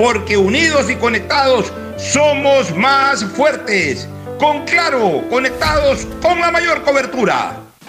porque unidos y conectados somos más fuertes con Claro, conectados con la mayor cobertura.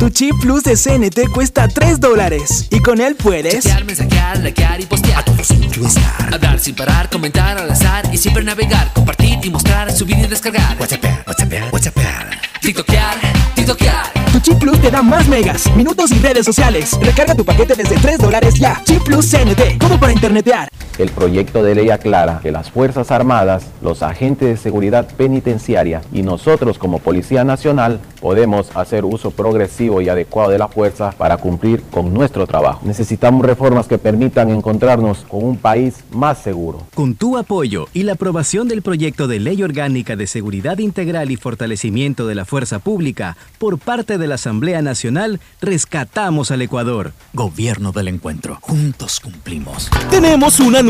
Tu chip plus de CNT cuesta 3 dólares y con él puedes chatear, mensajear, likear y postear. A todos estar. Hablar sin parar, comentar al azar y siempre navegar, compartir y mostrar, subir y descargar. WhatsApp, WhatsApp, WhatsApp. TikTokear, TikTokear. Tu chip plus te da más megas, minutos y redes sociales. Recarga tu paquete desde 3 dólares ya. Chip plus CNT, todo para internetear. El proyecto de ley aclara que las Fuerzas Armadas, los agentes de seguridad penitenciaria y nosotros como Policía Nacional podemos hacer uso progresivo y adecuado de la fuerza para cumplir con nuestro trabajo. Necesitamos reformas que permitan encontrarnos con un país más seguro. Con tu apoyo y la aprobación del proyecto de ley orgánica de seguridad integral y fortalecimiento de la fuerza pública por parte de la Asamblea Nacional, rescatamos al Ecuador. Gobierno del encuentro. Juntos cumplimos. Tenemos una nueva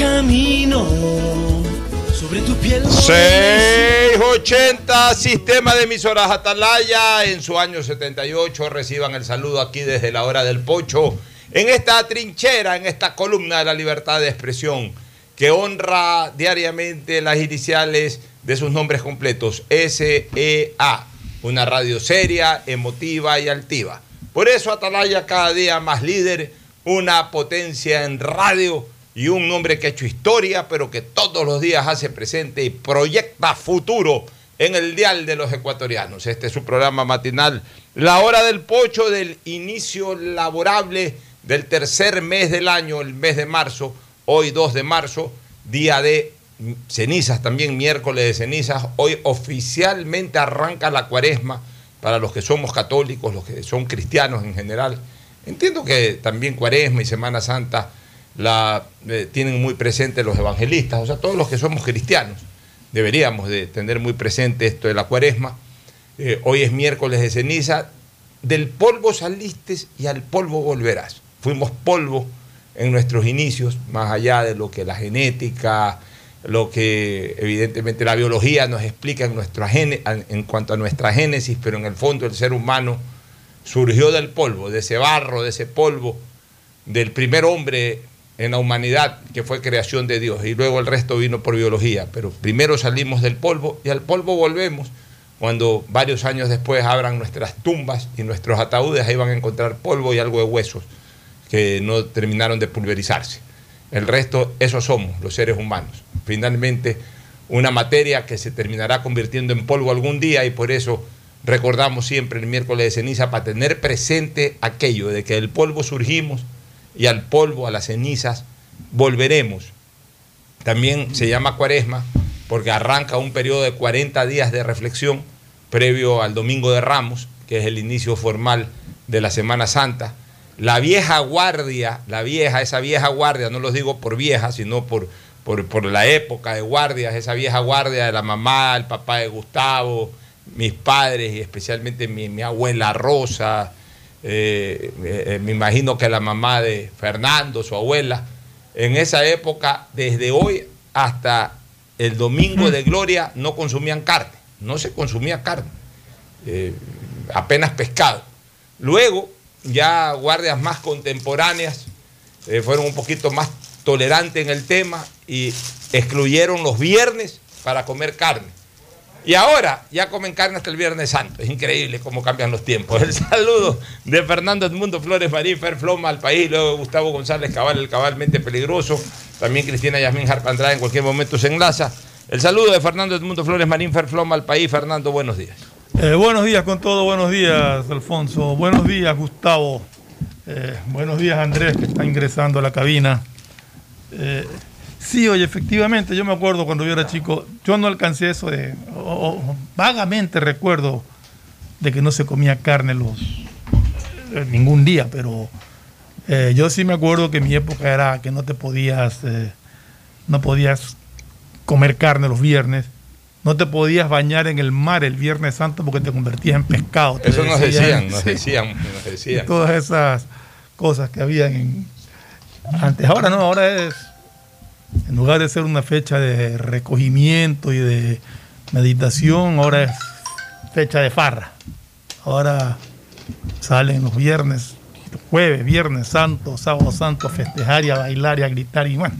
Camino sobre tu piel. 680 Sistema de Emisoras Atalaya en su año 78. Reciban el saludo aquí desde la hora del pocho. En esta trinchera, en esta columna de la libertad de expresión que honra diariamente las iniciales de sus nombres completos, SEA, una radio seria, emotiva y altiva. Por eso Atalaya cada día más líder, una potencia en radio y un hombre que ha hecho historia, pero que todos los días hace presente y proyecta futuro en el dial de los ecuatorianos. Este es su programa matinal, la hora del pocho del inicio laborable del tercer mes del año, el mes de marzo, hoy 2 de marzo, día de cenizas también, miércoles de cenizas. Hoy oficialmente arranca la cuaresma para los que somos católicos, los que son cristianos en general. Entiendo que también cuaresma y Semana Santa la eh, tienen muy presente los evangelistas, o sea, todos los que somos cristianos deberíamos de tener muy presente esto de la cuaresma. Eh, hoy es miércoles de ceniza, del polvo saliste y al polvo volverás. Fuimos polvo en nuestros inicios, más allá de lo que la genética, lo que evidentemente la biología nos explica en, en cuanto a nuestra génesis, pero en el fondo el ser humano surgió del polvo, de ese barro, de ese polvo, del primer hombre en la humanidad que fue creación de Dios y luego el resto vino por biología, pero primero salimos del polvo y al polvo volvemos. Cuando varios años después abran nuestras tumbas y nuestros ataúdes, ahí van a encontrar polvo y algo de huesos que no terminaron de pulverizarse. El resto, esos somos, los seres humanos. Finalmente, una materia que se terminará convirtiendo en polvo algún día y por eso recordamos siempre el miércoles de ceniza para tener presente aquello de que del polvo surgimos y al polvo, a las cenizas, volveremos. También se llama cuaresma porque arranca un periodo de 40 días de reflexión previo al Domingo de Ramos, que es el inicio formal de la Semana Santa. La vieja guardia, la vieja, esa vieja guardia, no lo digo por vieja, sino por, por, la época de guardias, esa vieja guardia de la mamá, el papá de Gustavo, mis padres y especialmente mi abuela Rosa, eh, eh, me imagino que la mamá de Fernando, su abuela, en esa época, desde hoy hasta el domingo de gloria, no consumían carne, no se consumía carne, eh, apenas pescado. Luego, ya guardias más contemporáneas fueron un poquito más tolerantes en el tema y excluyeron los viernes para comer carne y ahora ya comen carne hasta el Viernes Santo. Es increíble cómo cambian los tiempos. El saludo de Fernando Edmundo Flores Marín, Fer Floma al país, luego Gustavo González Cabal, el cabalmente peligroso. También Cristina Yasmín Harpandrada en cualquier momento se enlaza. El saludo de Fernando Edmundo Flores Marín, Fer Floma al país. Fernando, buenos días. Eh, buenos días con todo, buenos días Alfonso, buenos días Gustavo, eh, buenos días Andrés que está ingresando a la cabina. Eh, Sí, oye, efectivamente, yo me acuerdo cuando yo era chico, yo no alcancé eso de, vagamente recuerdo de que no se comía carne los eh, ningún día, pero eh, yo sí me acuerdo que mi época era que no te podías, eh, no podías comer carne los viernes, no te podías bañar en el mar el Viernes Santo porque te convertías en pescado. Eso nos decían, nos decían, nos decían. todas esas cosas que habían antes. Ahora no, ahora es en lugar de ser una fecha de recogimiento y de meditación, ahora es fecha de farra. Ahora salen los viernes, jueves, viernes santo, sábado santo a festejar y a bailar y a gritar y bueno,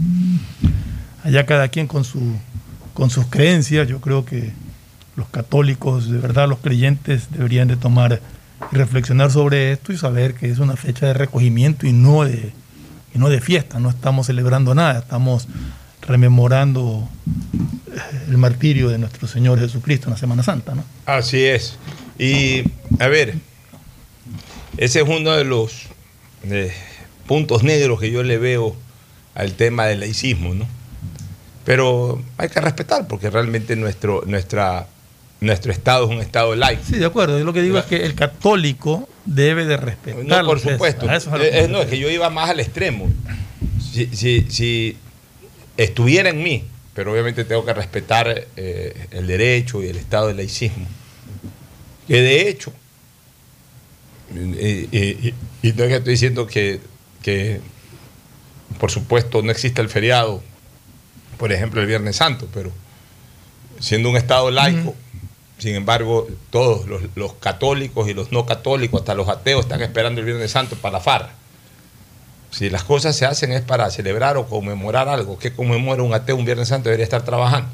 allá cada quien con, su, con sus creencias, yo creo que los católicos, de verdad los creyentes deberían de tomar y reflexionar sobre esto y saber que es una fecha de recogimiento y no de y no de fiesta, no estamos celebrando nada, estamos rememorando eh, el martirio de nuestro Señor Jesucristo en la Semana Santa, ¿no? Así es. Y a ver, ese es uno de los eh, puntos negros que yo le veo al tema del laicismo, ¿no? Pero hay que respetar porque realmente nuestro, nuestra nuestro Estado es un Estado laico. Sí, de acuerdo. Yo lo que digo es que el católico debe de respetar. No, por supuesto. Es, eh, no, es que yo iba más al extremo. Si, si, si, estuviera en mí, pero obviamente tengo que respetar eh, el derecho y el Estado del laicismo, que de hecho, y, no es que estoy diciendo que, que, por supuesto, no existe el feriado, por ejemplo, el Viernes Santo, pero siendo un Estado laico, sin embargo, todos los, católicos y los no católicos, hasta los ateos, están esperando el Viernes Santo para la farra. Si las cosas se hacen es para celebrar o conmemorar algo, ¿qué conmemora un ateo un Viernes Santo? Debería estar trabajando.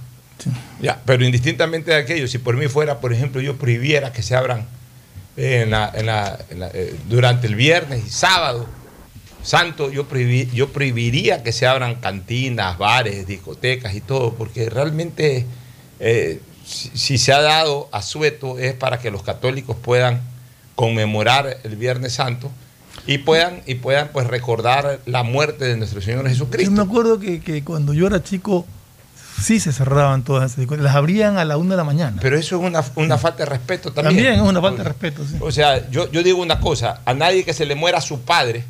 Ya, pero indistintamente de aquello, si por mí fuera, por ejemplo, yo prohibiera que se abran eh, durante el viernes y sábado santo, yo, yo prohibiría que se abran cantinas, bares, discotecas y todo, porque realmente eh, si, se ha dado a sueto es para que los católicos puedan conmemorar el Viernes Santo y puedan, y puedan pues recordar la muerte de nuestro Señor Jesucristo. Yo me acuerdo que, cuando yo era chico sí se cerraban todas esas las abrían a la una de la mañana. Pero eso es una, falta de respeto también. También es una falta de respeto, sí. O sea, yo, yo digo una cosa, a nadie que se le muera su padre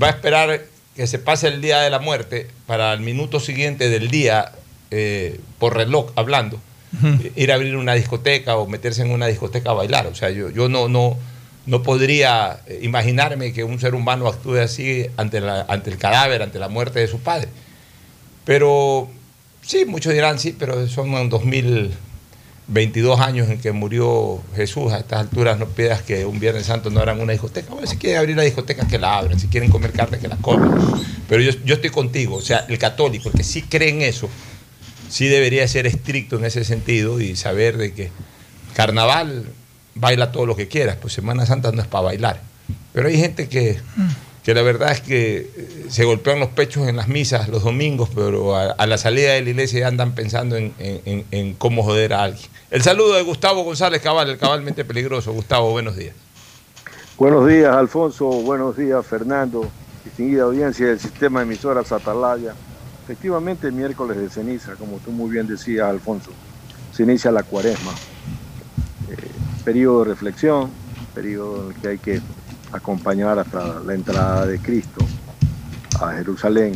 va a esperar que se pase el día de la muerte para el minuto siguiente del día, eh, por reloj hablando, ir a abrir una discoteca o meterse en una discoteca a bailar. O sea, yo, yo no, no, no podría imaginarme que un ser humano actúe así ante, la, ante el cadáver, ante la muerte de su padre. Pero sí, muchos dirán sí, pero son en 2022 años en que murió Jesús. A estas alturas no pidas que un Viernes Santo no hagan una discoteca. Bueno, si quieren abrir la discoteca, que la abran. Si quieren comer carne, que la coman. Pero yo, yo estoy contigo. O sea, el católico, el que sí cree en eso, sí debería ser estricto en ese sentido y saber de que carnaval baila todo lo que quieras, pues Semana Santa no es para bailar. Pero hay gente que, que la verdad es que eh, se golpean los pechos en las misas los domingos, pero a, la salida de la iglesia ya andan pensando en, en- en cómo joder a alguien. El saludo de Gustavo González Cabal, el cabalmente peligroso. Gustavo, buenos días. Buenos días, Alfonso. Buenos días, Fernando. Distinguida audiencia del sistema de emisoras Atalaya. Efectivamente, miércoles de ceniza, como tú muy bien decías, Alfonso, se inicia la cuaresma. Eh, periodo de reflexión, periodo en el que hay que acompañar hasta la entrada de Cristo a Jerusalén.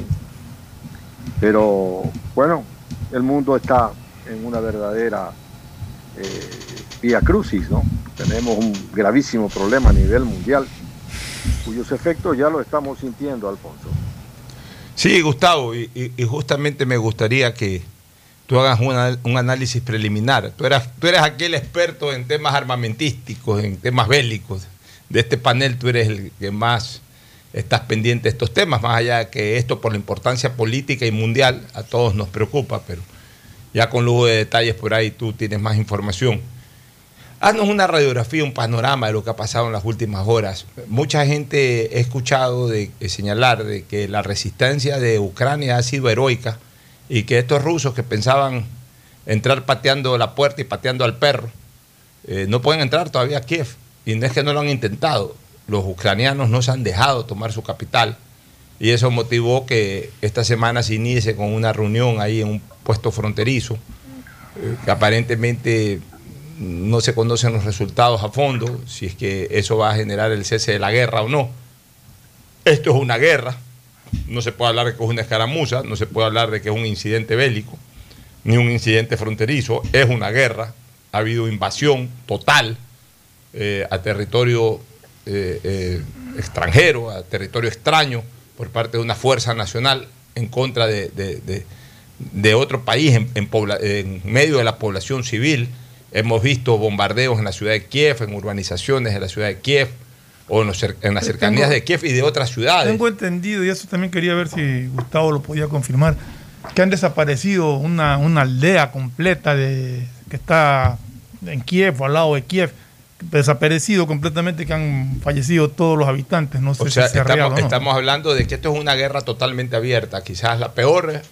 Pero bueno, el mundo está en una verdadera eh, vía crucis, ¿no? Tenemos un gravísimo problema a nivel mundial, cuyos efectos ya lo estamos sintiendo, Alfonso. Sí, Gustavo, y, y- justamente me gustaría que tú hagas un análisis preliminar. Tú eras, tú eres aquel experto en temas armamentísticos, en temas bélicos. De este panel tú eres el que más estás pendiente de estos temas, más allá de que esto por la importancia política y mundial a todos nos preocupa, pero ya con lujo de detalles por ahí tú tienes más información. Haznos una radiografía, un panorama de lo que ha pasado en las últimas horas. Mucha gente he escuchado de señalar de que la resistencia de Ucrania ha sido heroica y que estos rusos que pensaban entrar pateando la puerta y pateando al perro, eh, no pueden entrar todavía a Kiev. Y no es que no lo han intentado. Los ucranianos no se han dejado tomar su capital. Y eso motivó que esta semana se inicie con una reunión ahí en un puesto fronterizo, eh, que aparentemente no se conocen los resultados a fondo, si es que eso va a generar el cese de la guerra o no. Esto es una guerra, no se puede hablar de que es una escaramuza, no se puede hablar de que es un incidente bélico, ni un incidente fronterizo, es una guerra, ha habido invasión total eh, a territorio eh, eh, extranjero, a territorio extraño, por parte de una fuerza nacional en contra de, de- otro país, en medio de la población civil. Hemos visto bombardeos en la ciudad de Kiev, en urbanizaciones de la ciudad de Kiev, o en, los cer- en las Tengo- cercanías de Kiev y de otras ciudades. Tengo entendido, y eso también quería ver si Gustavo lo podía confirmar, que han desaparecido una, una aldea completa de, que está en Kiev o al lado de Kiev, desaparecido completamente, que han fallecido todos los habitantes. No sé O sea, si real estamos, o no. estamos hablando de que esto es una guerra totalmente abierta, quizás la peor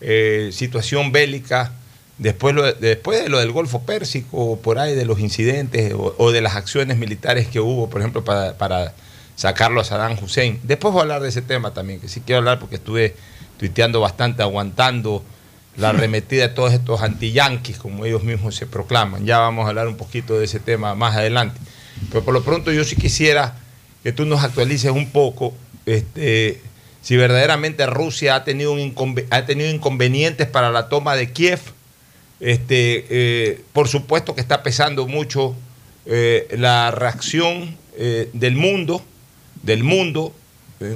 eh, situación bélica después, lo después de lo del Golfo Pérsico, por ahí de los incidentes o, o de las acciones militares que hubo, por ejemplo, para, para sacarlo a Saddam Hussein. Después voy a hablar de ese tema también, que sí quiero hablar porque estuve tuiteando bastante, aguantando la arremetida de todos estos anti-yanquis, como ellos mismos se proclaman. Ya vamos a hablar un poquito de ese tema más adelante. Pero por lo pronto yo sí quisiera que tú nos actualices un poco este, si verdaderamente Rusia ha tenido, un ha tenido inconvenientes para la toma de Kiev. Este, eh, por supuesto que está pesando mucho eh, la reacción eh, del mundo, del mundo,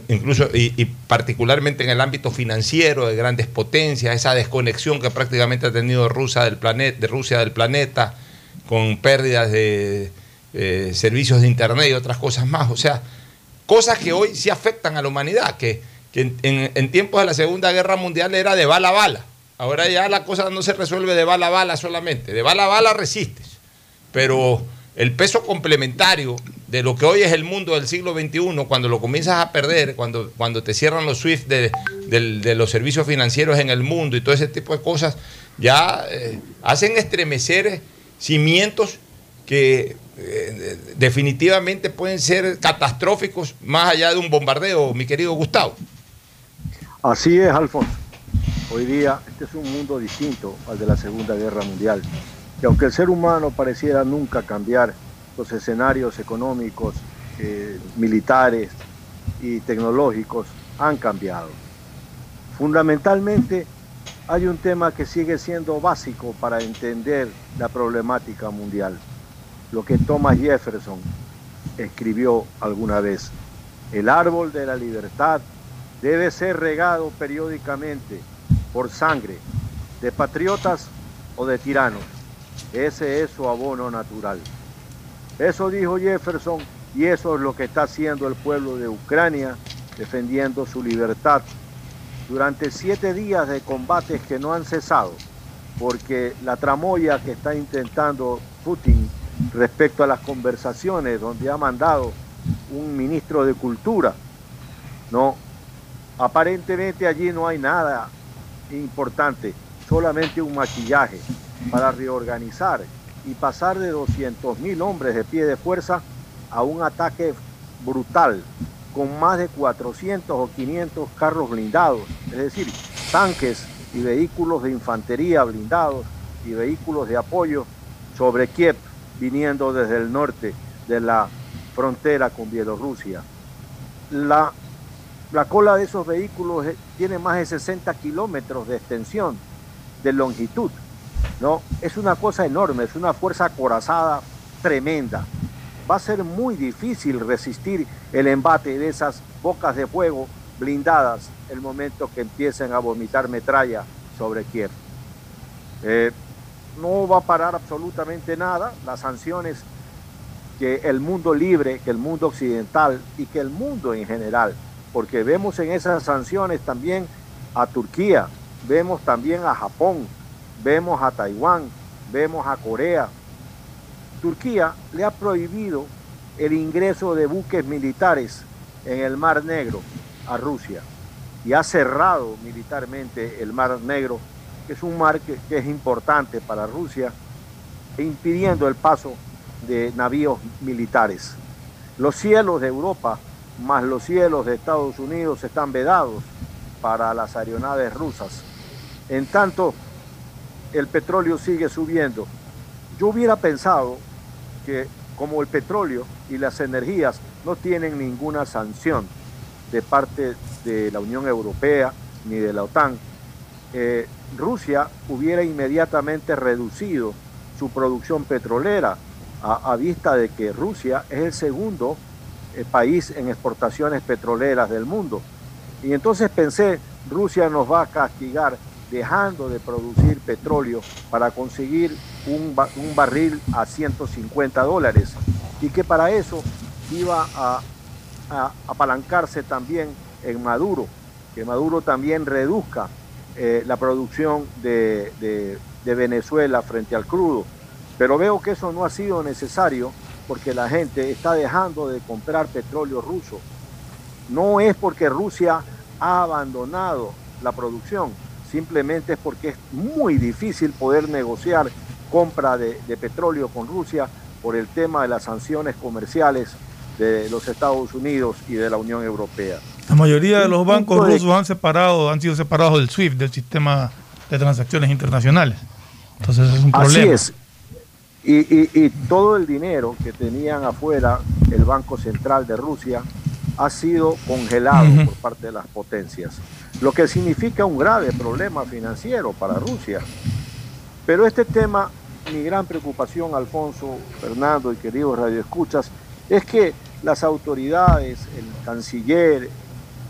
incluso y, particularmente en el ámbito financiero de grandes potencias, esa desconexión que prácticamente ha tenido Rusia del planeta, de Rusia del planeta, con pérdidas de servicios de internet y otras cosas más. O sea, cosas que hoy sí afectan a la humanidad, que, en tiempos de la Segunda Guerra Mundial era de bala a bala. Ahora ya la cosa no se resuelve de bala a bala solamente. De bala a bala resistes. Pero el peso complementario de lo que hoy es el mundo del siglo XXI, cuando lo comienzas a perder, cuando, cuando te cierran los SWIFT de, los servicios financieros en el mundo y todo ese tipo de cosas, ya eh, hacen estremecer cimientos que eh, definitivamente pueden ser catastróficos más allá de un bombardeo, mi querido Gustavo. Así es, Alfonso. Hoy día este es un mundo distinto al de la Segunda Guerra Mundial. Y aunque el ser humano pareciera nunca cambiar los escenarios económicos, eh, militares y tecnológicos han cambiado. Fundamentalmente hay un tema que sigue siendo básico para entender la problemática mundial, lo que Thomas Jefferson escribió alguna vez. El árbol de la libertad debe ser regado periódicamente por sangre de patriotas o de tiranos. Ese es su abono natural. Eso dijo Jefferson y eso es lo que está haciendo el pueblo de Ucrania defendiendo su libertad durante siete días de combates que no han cesado, porque la tramoya que está intentando Putin respecto a las conversaciones donde ha mandado un ministro de cultura, no, aparentemente allí no hay nada importante, solamente un maquillaje para reorganizar y pasar de 200 mil hombres de pie de fuerza a un ataque brutal con más de 400 o 500 carros blindados, es decir, tanques y vehículos de infantería blindados y vehículos de apoyo sobre Kiev viniendo desde el norte de la frontera con Bielorrusia. La, la cola de esos vehículos eh, tiene más de 60 kilómetros de extensión, de longitud. ¿no? Es una cosa enorme, es una fuerza acorazada tremenda va a ser muy difícil resistir el embate de esas bocas de fuego blindadas el momento que empiecen a vomitar metralla sobre Kiev. Eh, no va a parar absolutamente nada. Las sanciones que el mundo libre, que el mundo occidental y que el mundo en general, porque vemos en esas sanciones también a Turquía, vemos también a Japón, vemos a Taiwán, vemos a Corea, Turquía le ha prohibido el ingreso de buques militares en el Mar Negro a Rusia y ha cerrado militarmente el Mar Negro, que es un mar que, es importante para Rusia, impidiendo el paso de navíos militares. Los cielos de Europa más los cielos de Estados Unidos están vedados para las aeronaves rusas. En tanto, el petróleo sigue subiendo. Yo hubiera pensado que como el petróleo y las energías no tienen ninguna sanción de parte de la Unión Europea ni de la OTAN, eh, Rusia hubiera inmediatamente reducido su producción petrolera a, vista de que Rusia es el segundo eh, país en exportaciones petroleras del mundo. Y entonces pensé, Rusia nos va a castigar dejando de producir petróleo para conseguir un, barril a 150 dólares y que para eso iba a, apalancarse también en Maduro, que Maduro también reduzca eh, la producción de, de Venezuela frente al crudo. Pero veo que eso no ha sido necesario porque la gente está dejando de comprar petróleo ruso. No es porque Rusia ha abandonado la producción, simplemente es porque es muy difícil poder negociar compra de, petróleo con Rusia por el tema de las sanciones comerciales de los Estados Unidos y de la Unión Europea. La mayoría de los bancos rusos han separado, han sido separados del SWIFT, del sistema de transacciones internacionales. Entonces es un problema. Así es. Y, todo el dinero que tenían afuera el Banco Central de Rusia ha sido congelado por parte de las potencias lo que significa un grave problema financiero para Rusia. Pero este tema, mi gran preocupación, Alfonso, Fernando y queridos radioescuchas, es que las autoridades, el canciller,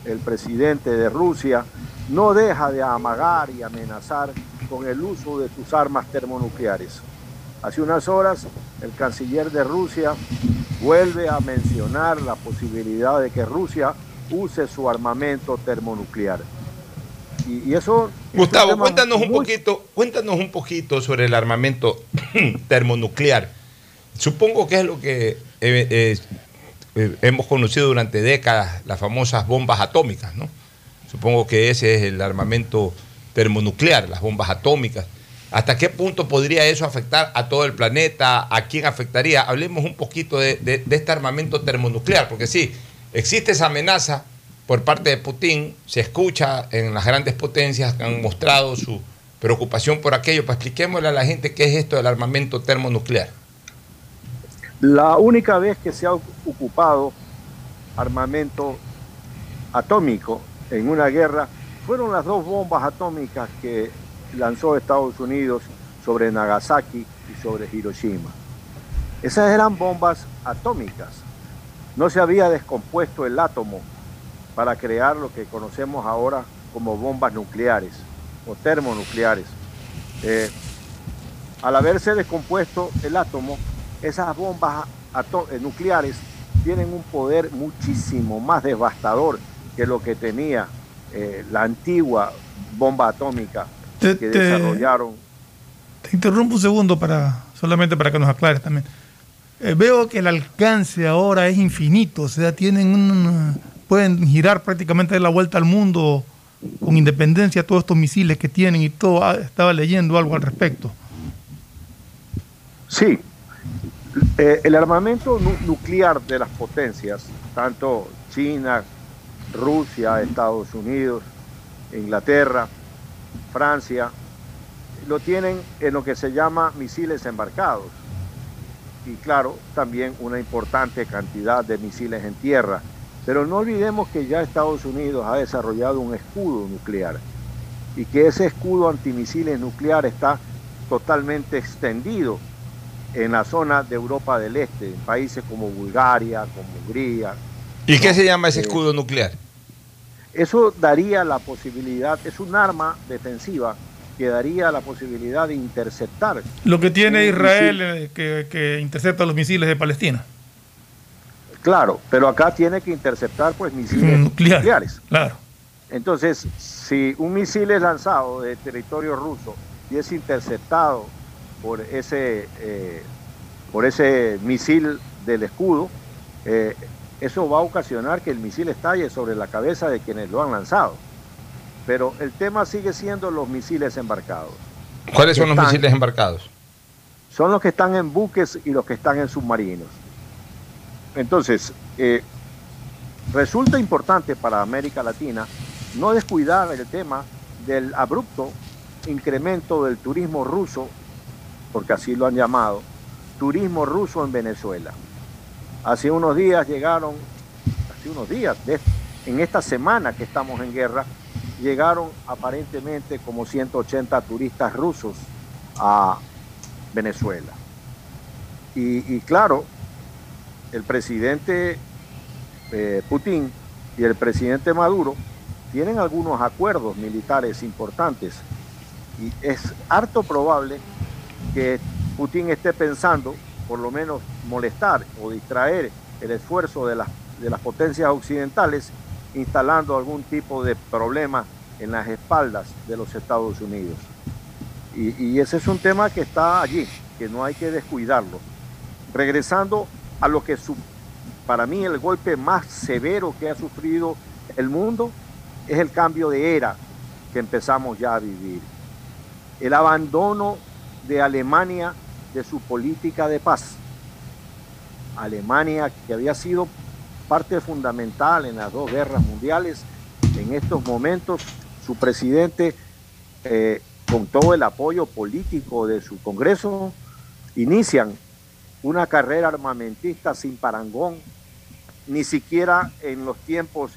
el presidente de Rusia, no deja de amagar y amenazar con el uso de sus armas termonucleares. Hace unas horas, el canciller de Rusia vuelve a mencionar la posibilidad de que Rusia use su armamento termonuclear. Y, eso. Gustavo, cuéntanos un poquito, cuéntanos un poquito sobre el armamento termonuclear. Supongo que es lo que eh, eh, eh, hemos conocido durante décadas, las famosas bombas atómicas, ¿no? Supongo que ese es el armamento termonuclear, las bombas atómicas. ¿Hasta qué punto podría eso afectar a todo el planeta? ¿A quién afectaría? Hablemos un poquito de este armamento termonuclear, porque sí, existe esa amenaza, por parte de Putin, se escucha en las grandes potencias que han mostrado su preocupación por aquello. Pues expliquémosle a la gente qué es esto del armamento termonuclear. La única vez que se ha ocupado armamento atómico en una guerra fueron las dos bombas atómicas que lanzó Estados Unidos sobre Nagasaki y sobre Hiroshima. Esas eran bombas atómicas. No se había descompuesto el átomo para crear lo que conocemos ahora como bombas nucleares o termonucleares. Eh, al haberse descompuesto el átomo, esas bombas eh, nucleares tienen un poder muchísimo más devastador que lo que tenía eh, la antigua bomba atómica que desarrollaron. Te interrumpo un segundo para solamente para que nos aclares también. Eh, veo que el alcance ahora es infinito, o sea, tienen un, pueden girar prácticamente de la vuelta al mundo con independencia todos estos misiles que tienen y todo. Ah, estaba leyendo algo al respecto. Sí, eh, el armamento nuclear de las potencias, tanto China, Rusia, Estados Unidos, Inglaterra, Francia, lo tienen en lo que se llama misiles embarcados. Y claro, también una importante cantidad de misiles en tierra. Pero no olvidemos que ya Estados Unidos ha desarrollado un escudo nuclear y que ese escudo antimisiles nuclear está totalmente extendido en la zona de Europa del Este, en países como Bulgaria, como Hungría. ¿Y qué se llama ese eh, escudo nuclear? Eso daría la posibilidad, es un arma defensiva que daría la posibilidad de interceptar. Lo que tiene Israel eh, que, intercepta los misiles de Palestina. Claro, pero acá tiene que interceptar pues misiles nucleares. Claro. Entonces, si un misil es lanzado de territorio ruso y es interceptado por ese, eh, por ese misil del escudo, eh, eso va a ocasionar que el misil estalle sobre la cabeza de quienes lo han lanzado. Pero el tema sigue siendo los misiles embarcados. ¿Cuáles son los misiles embarcados? Son los que están en buques y los que están en submarinos. Entonces, eh, resulta importante para América Latina no descuidar el tema del abrupto incremento del turismo ruso porque así lo han llamado, turismo ruso en Venezuela. Hace unos días llegaron, hace unos días, en esta semana que estamos en guerra, llegaron aparentemente como 180 turistas rusos a Venezuela. Y, claro, el presidente eh, Putin y el presidente Maduro tienen algunos acuerdos militares importantes y es harto probable que Putin esté pensando, por lo menos molestar o distraer el esfuerzo de las, de las potencias occidentales, instalando algún tipo de problema en las espaldas de los Estados Unidos. Y, ese es un tema que está allí, que no hay que descuidarlo. Regresando a lo que su, para mí el golpe más severo que ha sufrido el mundo es el cambio de era que empezamos ya a vivir. El abandono de Alemania de su política de paz. Alemania, que había sido parte fundamental en las dos guerras mundiales, en estos momentos su presidente, eh, con todo el apoyo político de su Congreso, inician una carrera armamentista sin parangón, ni siquiera en los tiempos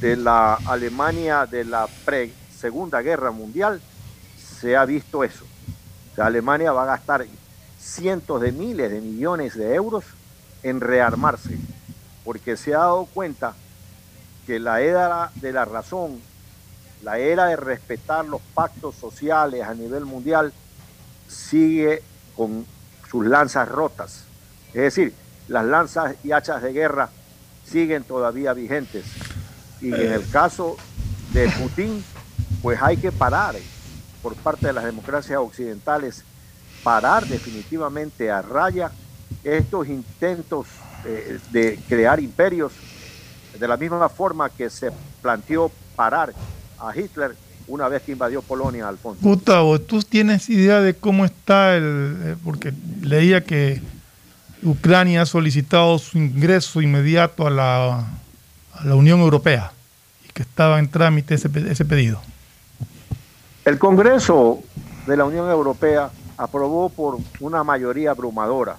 de la Alemania de la pre-segunda guerra mundial se ha visto eso. Alemania va a gastar cientos de miles de millones de euros en rearmarse, porque se ha dado cuenta que la era de la razón, la era de respetar los pactos sociales a nivel mundial, sigue con sus lanzas rotas. Es decir, las lanzas y hachas de guerra siguen todavía vigentes. Y en el caso de Putin, pues hay que parar por parte de las democracias occidentales parar definitivamente a raya estos intentos eh, de crear imperios de la misma forma que se planteó parar a Hitler una vez que invadió Polonia, Alfonso. Gustavo, ¿tú tienes idea de cómo está el...? Eh, porque leía que Ucrania ha solicitado su ingreso inmediato a la, a la Unión Europea y que estaba en trámite ese, ese pedido. El Congreso de la Unión Europea aprobó por una mayoría abrumadora,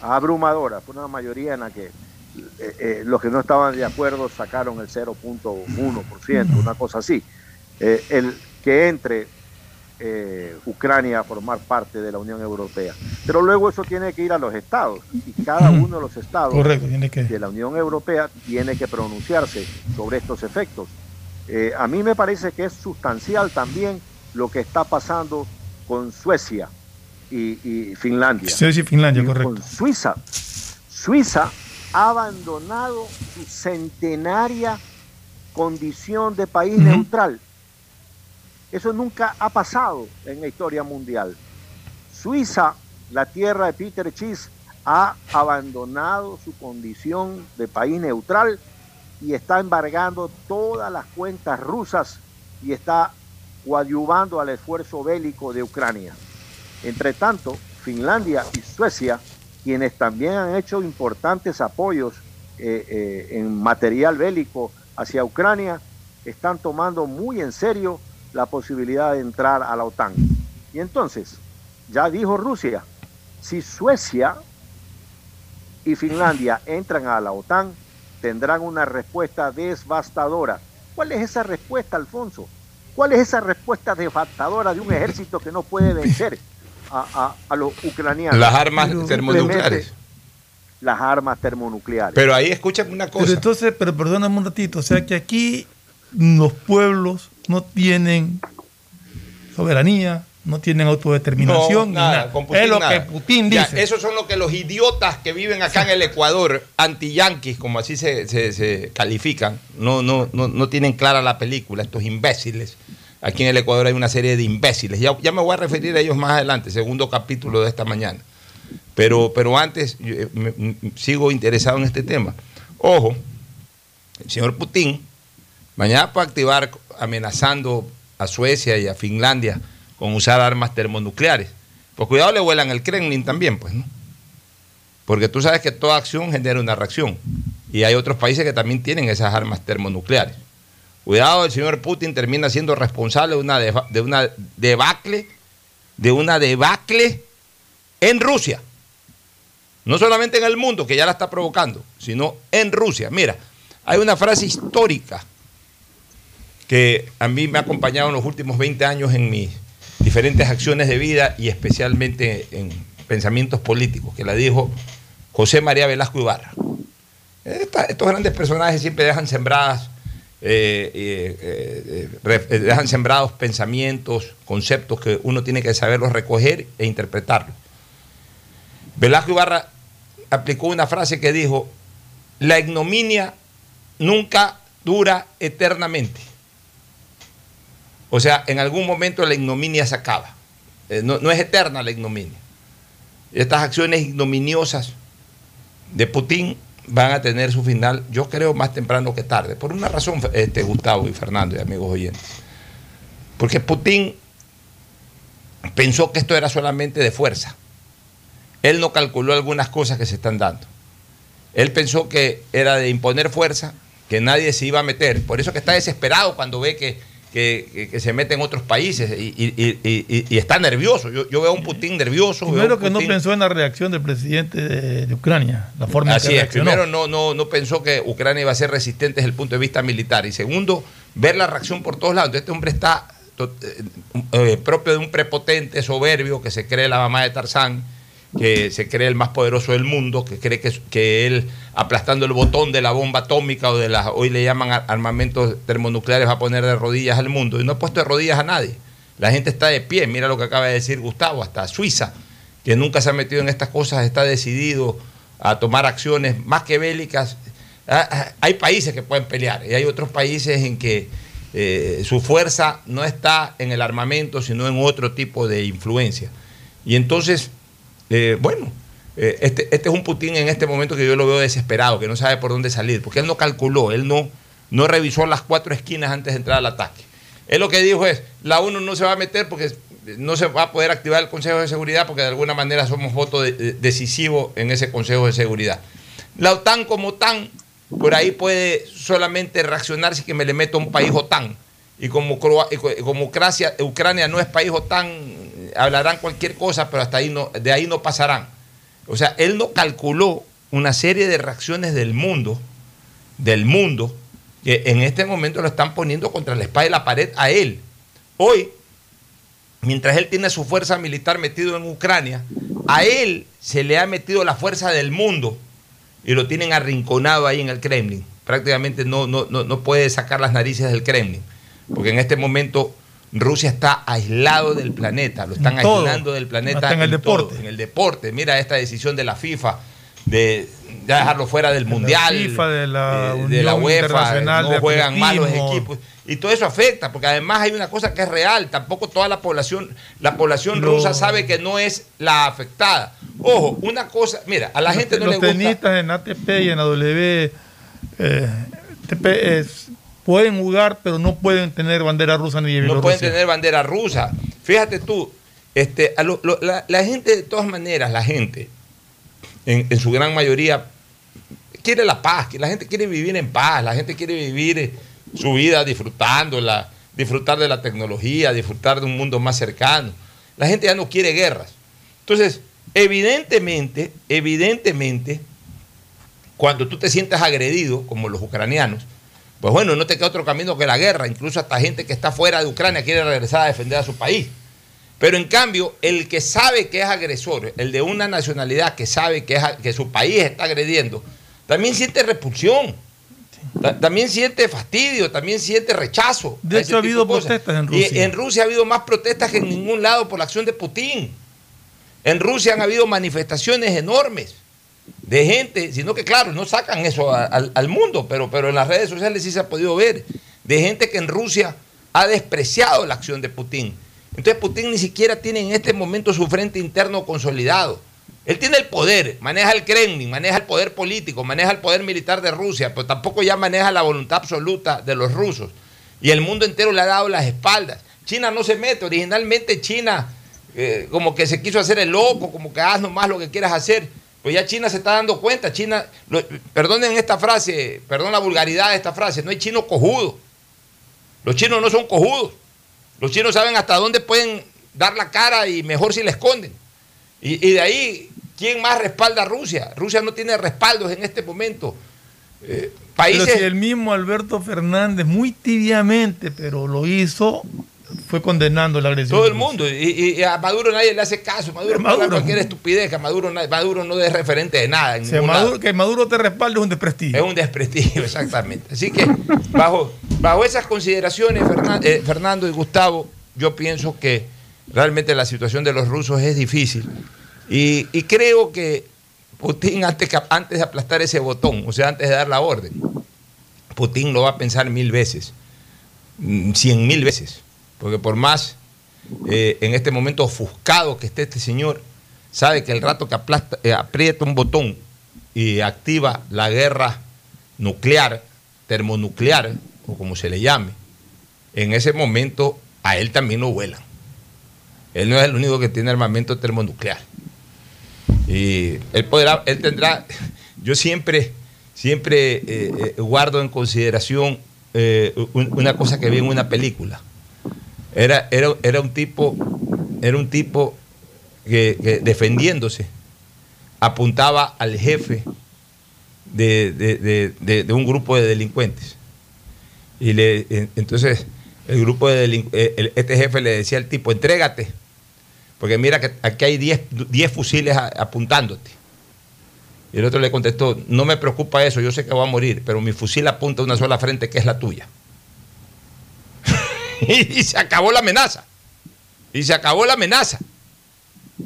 abrumadora, fue una mayoría en la que eh, eh, los que no estaban de acuerdo sacaron el 0.1%, una cosa así. Eh, el que entre Ucrania a formar parte de la Unión Europea. Pero luego eso tiene que ir a los estados y cada uno de los estados Correcto, tiene que- de la Unión Europea tiene que pronunciarse sobre estos efectos. A mí me parece que es sustancial también lo que está pasando con Suecia y, y Finlandia. Suecia y Finlandia, Y correcto. Con Suiza. Suiza ha abandonado su centenaria condición de país neutral. Eso nunca ha pasado en la historia mundial. Suiza, la tierra de Peter Schiff, ha abandonado su condición de país neutral y está embargando todas las cuentas rusas y está coadyuvando al esfuerzo bélico de Ucrania. Entre tanto, Finlandia y Suecia, quienes también han hecho importantes apoyos eh, eh, en material bélico hacia Ucrania, están tomando muy en serio la posibilidad de entrar a la OTAN. Y entonces, ya dijo Rusia, si Suecia y Finlandia entran a la OTAN, tendrán una respuesta devastadora. ¿Cuál es esa respuesta, Alfonso? ¿Cuál es esa respuesta devastadora de un ejército que no puede vencer a, a- a los ucranianos? Las armas termonucleares. Las armas termonucleares. Pero ahí escuchan una cosa. Pero entonces, pero perdóname un ratito, o sea que aquí los pueblos no tienen soberanía, no tienen autodeterminación, ni nada, nada. con Putin es lo nada. que Putin Ya, dice. esos son lo que los idiotas que viven acá en el Ecuador, anti-yanquis, como así se, se- se califican, no, no, no, no tienen clara la película, estos imbéciles. Aquí en el Ecuador hay una serie de imbéciles. Ya, ya me voy a referir a ellos más adelante, segundo capítulo de esta mañana. Pero, pero antes, yo, eh, me- me- sigo interesado en este tema. Ojo, el señor Putin mañana puede activar amenazando a Suecia y a Finlandia con usar armas termonucleares. Pues cuidado le vuelan el Kremlin también, pues, ¿no? Porque tú sabes que toda acción genera una reacción. Y hay otros países que también tienen esas armas termonucleares. Cuidado, el señor Putin termina siendo responsable de una, de una debacle, de una debacle en Rusia. No solamente en el mundo, que ya la está provocando, sino en Rusia. Mira, hay una frase histórica que a mí me ha acompañado en los últimos 20 años en mis diferentes acciones de vida y especialmente en pensamientos políticos, que la dijo José María Velasco Ibarra. Estos grandes personajes siempre dejan sembradas, eh, eh, eh, dejan sembrados pensamientos, conceptos que uno tiene que saberlos recoger e interpretarlos. Velasco Ibarra aplicó una frase que dijo, la ignominia nunca dura eternamente. O sea, en algún momento la ignominia se acaba. Eh, no, es eterna la ignominia. Estas acciones ignominiosas de Putin van a tener su final, yo creo, más temprano que tarde. Por una razón, este, Gustavo y Fernando y amigos oyentes. Porque Putin pensó que esto era solamente de fuerza. Él no calculó algunas cosas que se están dando. Él pensó que era de imponer fuerza, que nadie se iba a meter. Por eso que está desesperado cuando ve que, que- se mete en otros países y, y- y- y- y está nervioso. Yo, yo veo a un Putin nervioso. Primero que no pensó en la reacción del presidente de, de Ucrania, la forma en Así que es, reaccionó. primero no, no, no pensó que Ucrania iba a ser resistente desde el punto de vista militar. Y segundo, ver la reacción por todos lados. Este hombre está eh, eh, propio de un prepotente soberbio que se cree la mamá de Tarzán, que se cree el más poderoso del mundo, que cree que, que él aplastando el botón de la bomba atómica o de las, hoy le llaman ar- armamentos termonucleares, va a poner de rodillas al mundo. Y no ha puesto de rodillas a nadie. La gente está de pie. Mira lo que acaba de decir Gustavo, hasta Suiza, que nunca se ha metido en estas cosas, está decidido a tomar acciones más que bélicas. Ah, ah, Hay países que pueden pelear y hay otros países en que eh, su fuerza no está en el armamento, sino en otro tipo de influencia. Y entonces, eh, bueno, eh, este, este es un Putin en este momento que yo lo veo desesperado, que no sabe por dónde salir, porque él no calculó, él no, revisó las cuatro esquinas antes de entrar al ataque. Él lo que dijo es, la ONU no se va a meter porque no se va a poder activar el Consejo de Seguridad porque de alguna manera somos voto de- de- decisivo en ese Consejo de Seguridad. La OTAN como tan, por ahí puede solamente reaccionar si que me le meto a un país OTAN. Y como, y co- y como Ucrania no es país OTAN, hablarán cualquier cosa, pero hasta ahí no, de ahí no pasarán. O sea, él no calculó una serie de reacciones del mundo, del mundo, que en este momento lo están poniendo contra la espada y la pared a él. Hoy, mientras él tiene su fuerza militar metido en Ucrania, a él se le ha metido la fuerza del mundo y lo tienen arrinconado ahí en el Kremlin. Prácticamente no, no, no, no puede sacar las narices del Kremlin, porque en este momento Rusia está aislado del planeta, lo están todo. aislando del planeta Hasta en el deporte. en el deporte. Mira esta decisión de la FIFA de ya dejarlo fuera del mundial, FIFA, de la eh, de la UEFA, no de juegan más los equipos. Y todo eso afecta, porque además hay una cosa que es real, tampoco toda la población, la población rusa sabe que no es la afectada. Ojo, una cosa, mira, a la Los- gente no los le gusta. tenistas en ATP y en la W eh, TP es- pueden jugar, pero no pueden tener bandera rusa ni de no pueden tener bandera rusa. Fíjate tú, este, a lo- lo- la, la gente, de todas maneras, la gente, en, en su gran mayoría, quiere la paz, la gente quiere vivir en paz, la gente quiere vivir eh, su vida disfrutándola, disfrutar de la tecnología, disfrutar de un mundo más cercano. La gente ya no quiere guerras. Entonces, evidentemente, evidentemente, cuando tú te sientes agredido, como los ucranianos, pues bueno, no te queda otro camino que la guerra. Incluso hasta gente que está fuera de Ucrania quiere regresar a defender a su país. Pero en cambio, el que sabe que es agresor, el de una nacionalidad que sabe que, es, que su país está agrediendo, también siente repulsión. Ta- También siente fastidio, también siente rechazo. De hecho, ha habido protestas en Y Rusia. en Rusia ha habido más protestas que en ningún lado por la acción de Putin. En Rusia han habido manifestaciones enormes de gente, sino que claro, no sacan eso al mundo, pero, pero en las redes sociales sí se ha podido ver, de gente que en Rusia ha despreciado la acción de Putin. Entonces Putin ni siquiera tiene en este momento su frente interno consolidado. Él tiene el poder, maneja el Kremlin, maneja el poder político, maneja el poder militar de Rusia, pero tampoco ya maneja la voluntad absoluta de los rusos. Y el mundo entero le ha dado las espaldas. China no se mete, originalmente China eh, como que se quiso hacer el loco, como que haz nomás lo que quieras hacer. Pues ya China se está dando cuenta, China, lo- perdonen esta frase, perdón la vulgaridad de esta frase, no hay chino cojudo. Los chinos no son cojudos. Los chinos saben hasta dónde pueden dar la cara y mejor si la esconden. Y, y de ahí, ¿quién más respalda a Rusia? Rusia no tiene respaldos en este momento. Eh, países... Pero si el mismo Alberto Fernández, muy tibiamente, pero lo hizo, fue condenando la agresión. Todo el mundo. Y, y a Maduro nadie le hace caso. Maduro, Maduro. cualquier estupidez, que a Maduro, Maduro no es referente de nada. En Maduro- lado. que Maduro te respalde es un desprestigio. Es un desprestigio, exactamente. Así que bajo, bajo esas consideraciones, Fernan- eh, Fernando y Gustavo, yo pienso que realmente la situación de los rusos es difícil. Y, y creo que Putin, antes, que- antes de aplastar ese botón, o sea, antes de dar la orden, Putin lo va a pensar mil veces, mm, cien mil veces. Porque por más eh, en este momento ofuscado que esté este señor, sabe que el rato que aplasta- eh, aprieta un botón y activa la guerra nuclear, termonuclear, o como se le llame, en ese momento a él también lo vuelan. Él no es el único que tiene armamento termonuclear. Y él podrá, él tendrá, yo siempre, siempre eh, guardo en consideración un- una cosa que vi en una película. Era, era, era un tipo, era un tipo que, defendiéndose apuntaba al jefe de, de- de- de- un grupo de delincuentes. Y le, en- entonces el grupo de eh, este jefe le decía al tipo, entrégate, porque mira que aquí hay 10 10 fusiles apuntándote. Y el otro le contestó, no me preocupa eso, yo sé que voy a morir, pero mi fusil apunta a una sola frente que es la tuya. y se acabó la amenaza. Y se acabó la amenaza.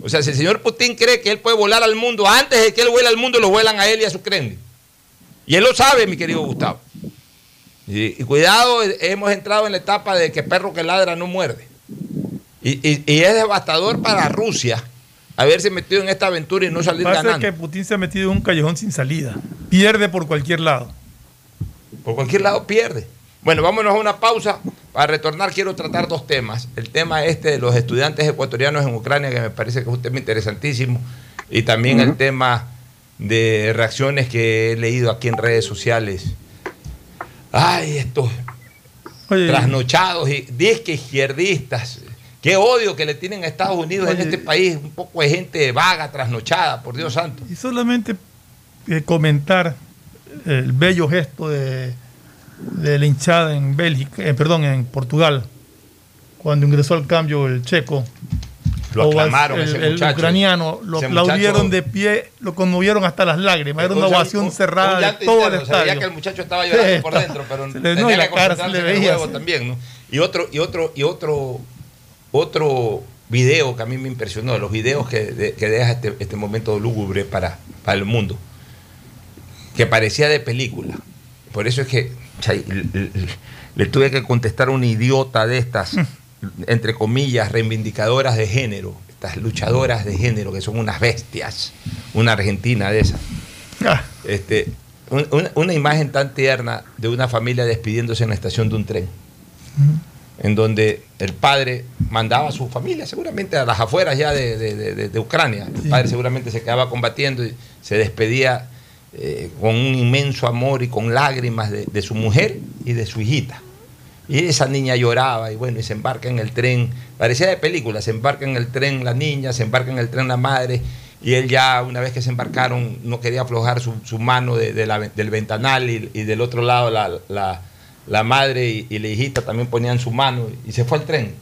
O sea, si el señor Putin cree que él puede volar al mundo, antes de que él vuela al mundo, lo vuelan a él y a su Kremlin. Y él lo sabe, mi querido Gustavo. Y, y cuidado, eh, hemos entrado en la etapa de que perro que ladra no muerde. Y, y- y es devastador para Rusia haberse metido en esta aventura y no salir Parece ganando. que Putin se ha metido en un callejón sin salida. Pierde por cualquier lado. Por cualquier lado pierde. Bueno, vámonos a una pausa. Para retornar quiero tratar dos temas. El tema este de los estudiantes ecuatorianos en Ucrania, que me parece que es un tema interesantísimo. Y también el tema de reacciones que he leído aquí en redes sociales. Ay, estos trasnochados y disque izquierdistas. Qué odio que le tienen a Estados Unidos en este país. Un poco de gente vaga, trasnochada, por Dios santo. Y solamente que comentar el bello gesto de, de la hinchada en Bélgica, eh, perdón, en Portugal, cuando ingresó al cambio el checo. Lo aclamaron, el, ese el muchacho. ucraniano, lo aplaudieron muchacho- de pie, lo conmovieron hasta las lágrimas. Era una ovación un- cerrada un de todo el interno, se veía estadio. que el muchacho estaba llorando Sí, por dentro, pero se le- tenía la que cara se le el veía también, ¿no? Y otro, y otro, y otro, otro video que a mí me impresionó, los videos que, de- que deja este, este momento lúgubre para, para el mundo, que parecía de película. Por eso es que le, le- le tuve que contestar a una idiota de estas, entre comillas, reivindicadoras de género, estas luchadoras de género, que son unas bestias, una argentina de esas. Este, un- una, una imagen tan tierna de una familia despidiéndose en la estación de un tren, en donde el padre mandaba a su familia, seguramente a las afueras ya de- de- de Ucrania. El padre seguramente se quedaba combatiendo y se despedía eh, con un inmenso amor y con lágrimas de, su mujer y de su hijita. Y esa niña lloraba y bueno, y se embarca en el tren, parecía de película, se embarca en el tren la niña, se embarca en el tren la madre, y él ya una vez que se embarcaron no quería aflojar su, mano del ventanal y, del otro lado la, la- madre y, la hijita también ponían su mano y se fue al tren.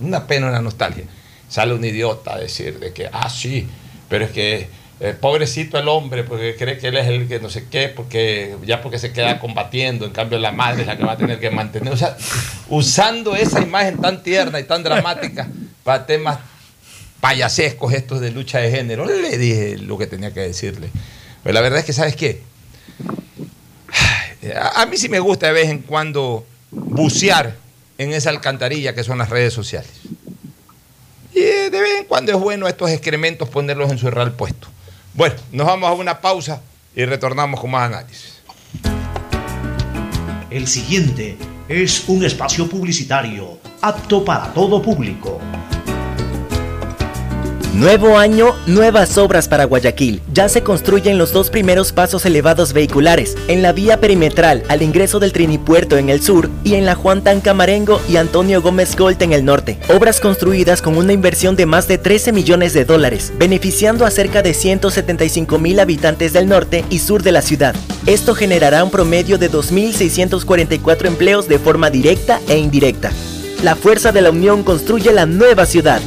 Una pena, una nostalgia. Sale un idiota a decir de que, ah, sí, pero es que eh, pobrecito el hombre, porque cree que él es el que no sé qué, porque ya porque se queda combatiendo, en cambio la madre es la que va a tener que mantener. O sea, usando esa imagen tan tierna y tan dramática para temas payasescos estos de lucha de género, le dije lo que tenía que decirle. Pero la verdad es que, ¿sabes qué? A, a mí sí me gusta de vez en cuando bucear en esa alcantarilla que son las redes sociales. Y eh, de vez en cuando es bueno estos excrementos ponerlos en su real puesto. Bueno, nos vamos a una pausa y retornamos con más análisis. El siguiente es un espacio publicitario apto para todo público. Nuevo año, nuevas obras para Guayaquil. Ya se construyen los dos primeros pasos elevados vehiculares, en la vía perimetral al ingreso del Trinipuerto en el sur y en la Juan Tancamarengo y Antonio Gómez Gold en el norte. Obras construidas con una inversión de más de 13 millones de dólares, beneficiando a cerca de 175 mil habitantes del norte y sur de la ciudad. Esto generará un promedio de 2.644 empleos de forma directa e indirecta. La fuerza de la unión construye la nueva ciudad.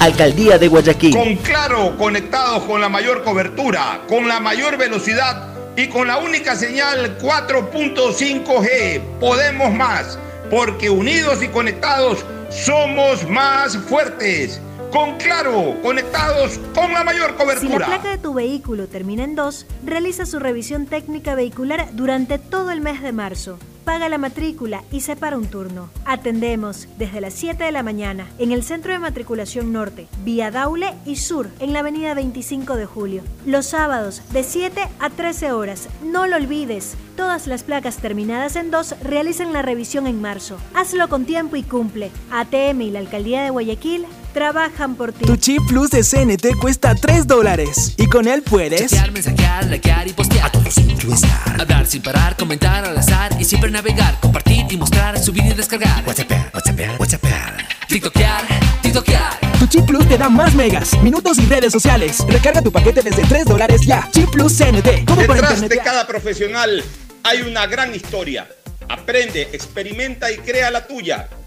Alcaldía de Guayaquil. Con Claro, conectados con la mayor cobertura, con la mayor velocidad y con la única señal 4.5G. Podemos más, porque unidos y conectados somos más fuertes. Con Claro, conectados con la mayor Si la cobertura. placa de tu vehículo termina en 2, realiza su revisión técnica vehicular durante todo el mes de marzo. Paga la matrícula y separa un turno. Atendemos desde las 7 de la mañana en el Centro de Matriculación Norte, vía Daule y Sur, en la avenida 25 de Julio. Los sábados de 7 a 13 horas. No lo olvides, todas las placas terminadas en 2 realizan la revisión en marzo. Hazlo con tiempo y cumple. ATM y la Alcaldía de Guayaquil trabajan por ti. Tu chip plus de CNT cuesta 3 dólares y con él puedes Chatear, mensajear, likear y postear. A todos Hablar sin parar, comentar al azar y siempre navegar, compartir y mostrar, subir y descargar. WhatsApp, WhatsApp, WhatsApp. TikTokear, TikTokear. Tu chip plus te da más megas, minutos y redes sociales. Recarga tu paquete desde 3 dólares ya. Chip plus CNT. ¿Cómo para Detrás de cada profesional hay una gran historia. Aprende, experimenta y crea la tuya.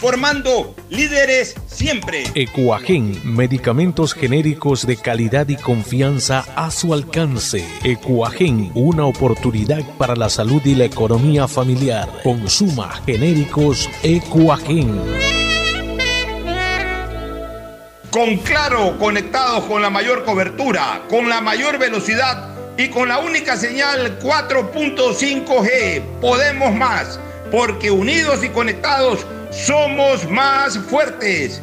formando líderes siempre. Ecuagen, medicamentos genéricos de calidad y confianza a su alcance. Ecuagen, una oportunidad para la salud y la economía familiar. Consuma genéricos Ecuagen. Con Claro, conectados con la mayor cobertura, con la mayor velocidad y con la única señal 4.5G. Podemos más, porque unidos y conectados somos más fuertes.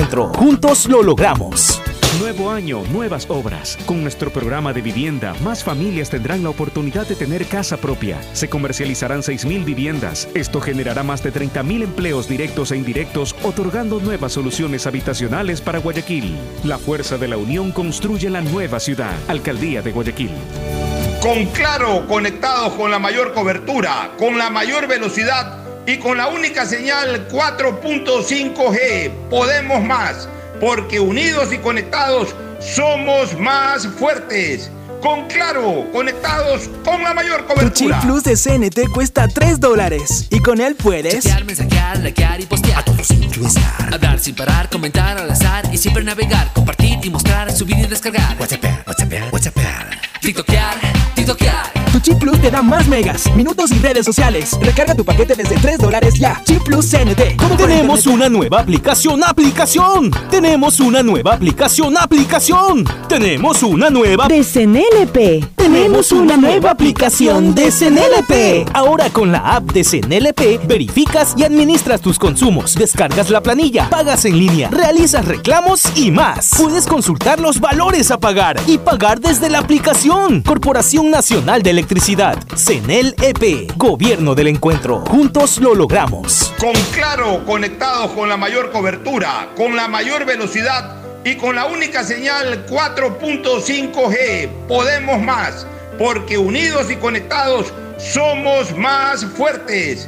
Juntos lo logramos. Nuevo año, nuevas obras. Con nuestro programa de vivienda, más familias tendrán la oportunidad de tener casa propia. Se comercializarán 6.000 viviendas. Esto generará más de 30.000 empleos directos e indirectos, otorgando nuevas soluciones habitacionales para Guayaquil. La fuerza de la unión construye la nueva ciudad. Alcaldía de Guayaquil. Con Claro, conectados con la mayor cobertura, con la mayor velocidad y con la única señal 4.5G. Podemos más porque unidos y conectados somos más fuertes. Con Claro, conectados con la mayor Tu chip cobertura. plus de CNT cuesta 3 dólares y con él puedes Chatear, mensajear, likear y postear. A todos estar. Hablar sin parar, comentar al azar y siempre navegar, compartir y mostrar, subir y descargar. WhatsApp, WhatsApp, WhatsApp. TikTokear, TikTokear. Chip plus te da más megas, minutos y redes sociales. Recarga tu paquete desde 3 dólares ya. Chip plus CNT. ¿Cómo por Tenemos una nueva aplicación, aplicación. Tenemos una nueva aplicación, aplicación. Tenemos una nueva De CNLP. Tenemos una nueva aplicación de CNLP. Ahora con la app de CNLP, verificas y administras tus consumos, descargas la planilla, pagas en línea, realizas reclamos y más. Puedes consultar los valores a pagar y pagar desde la aplicación. Corporación Nacional de Electricidad, CNLEP, Gobierno del Encuentro. Juntos lo logramos. Con Claro, conectados con la mayor cobertura, con la mayor velocidad y con la única señal 4.5G. Podemos más, porque unidos y conectados somos más fuertes.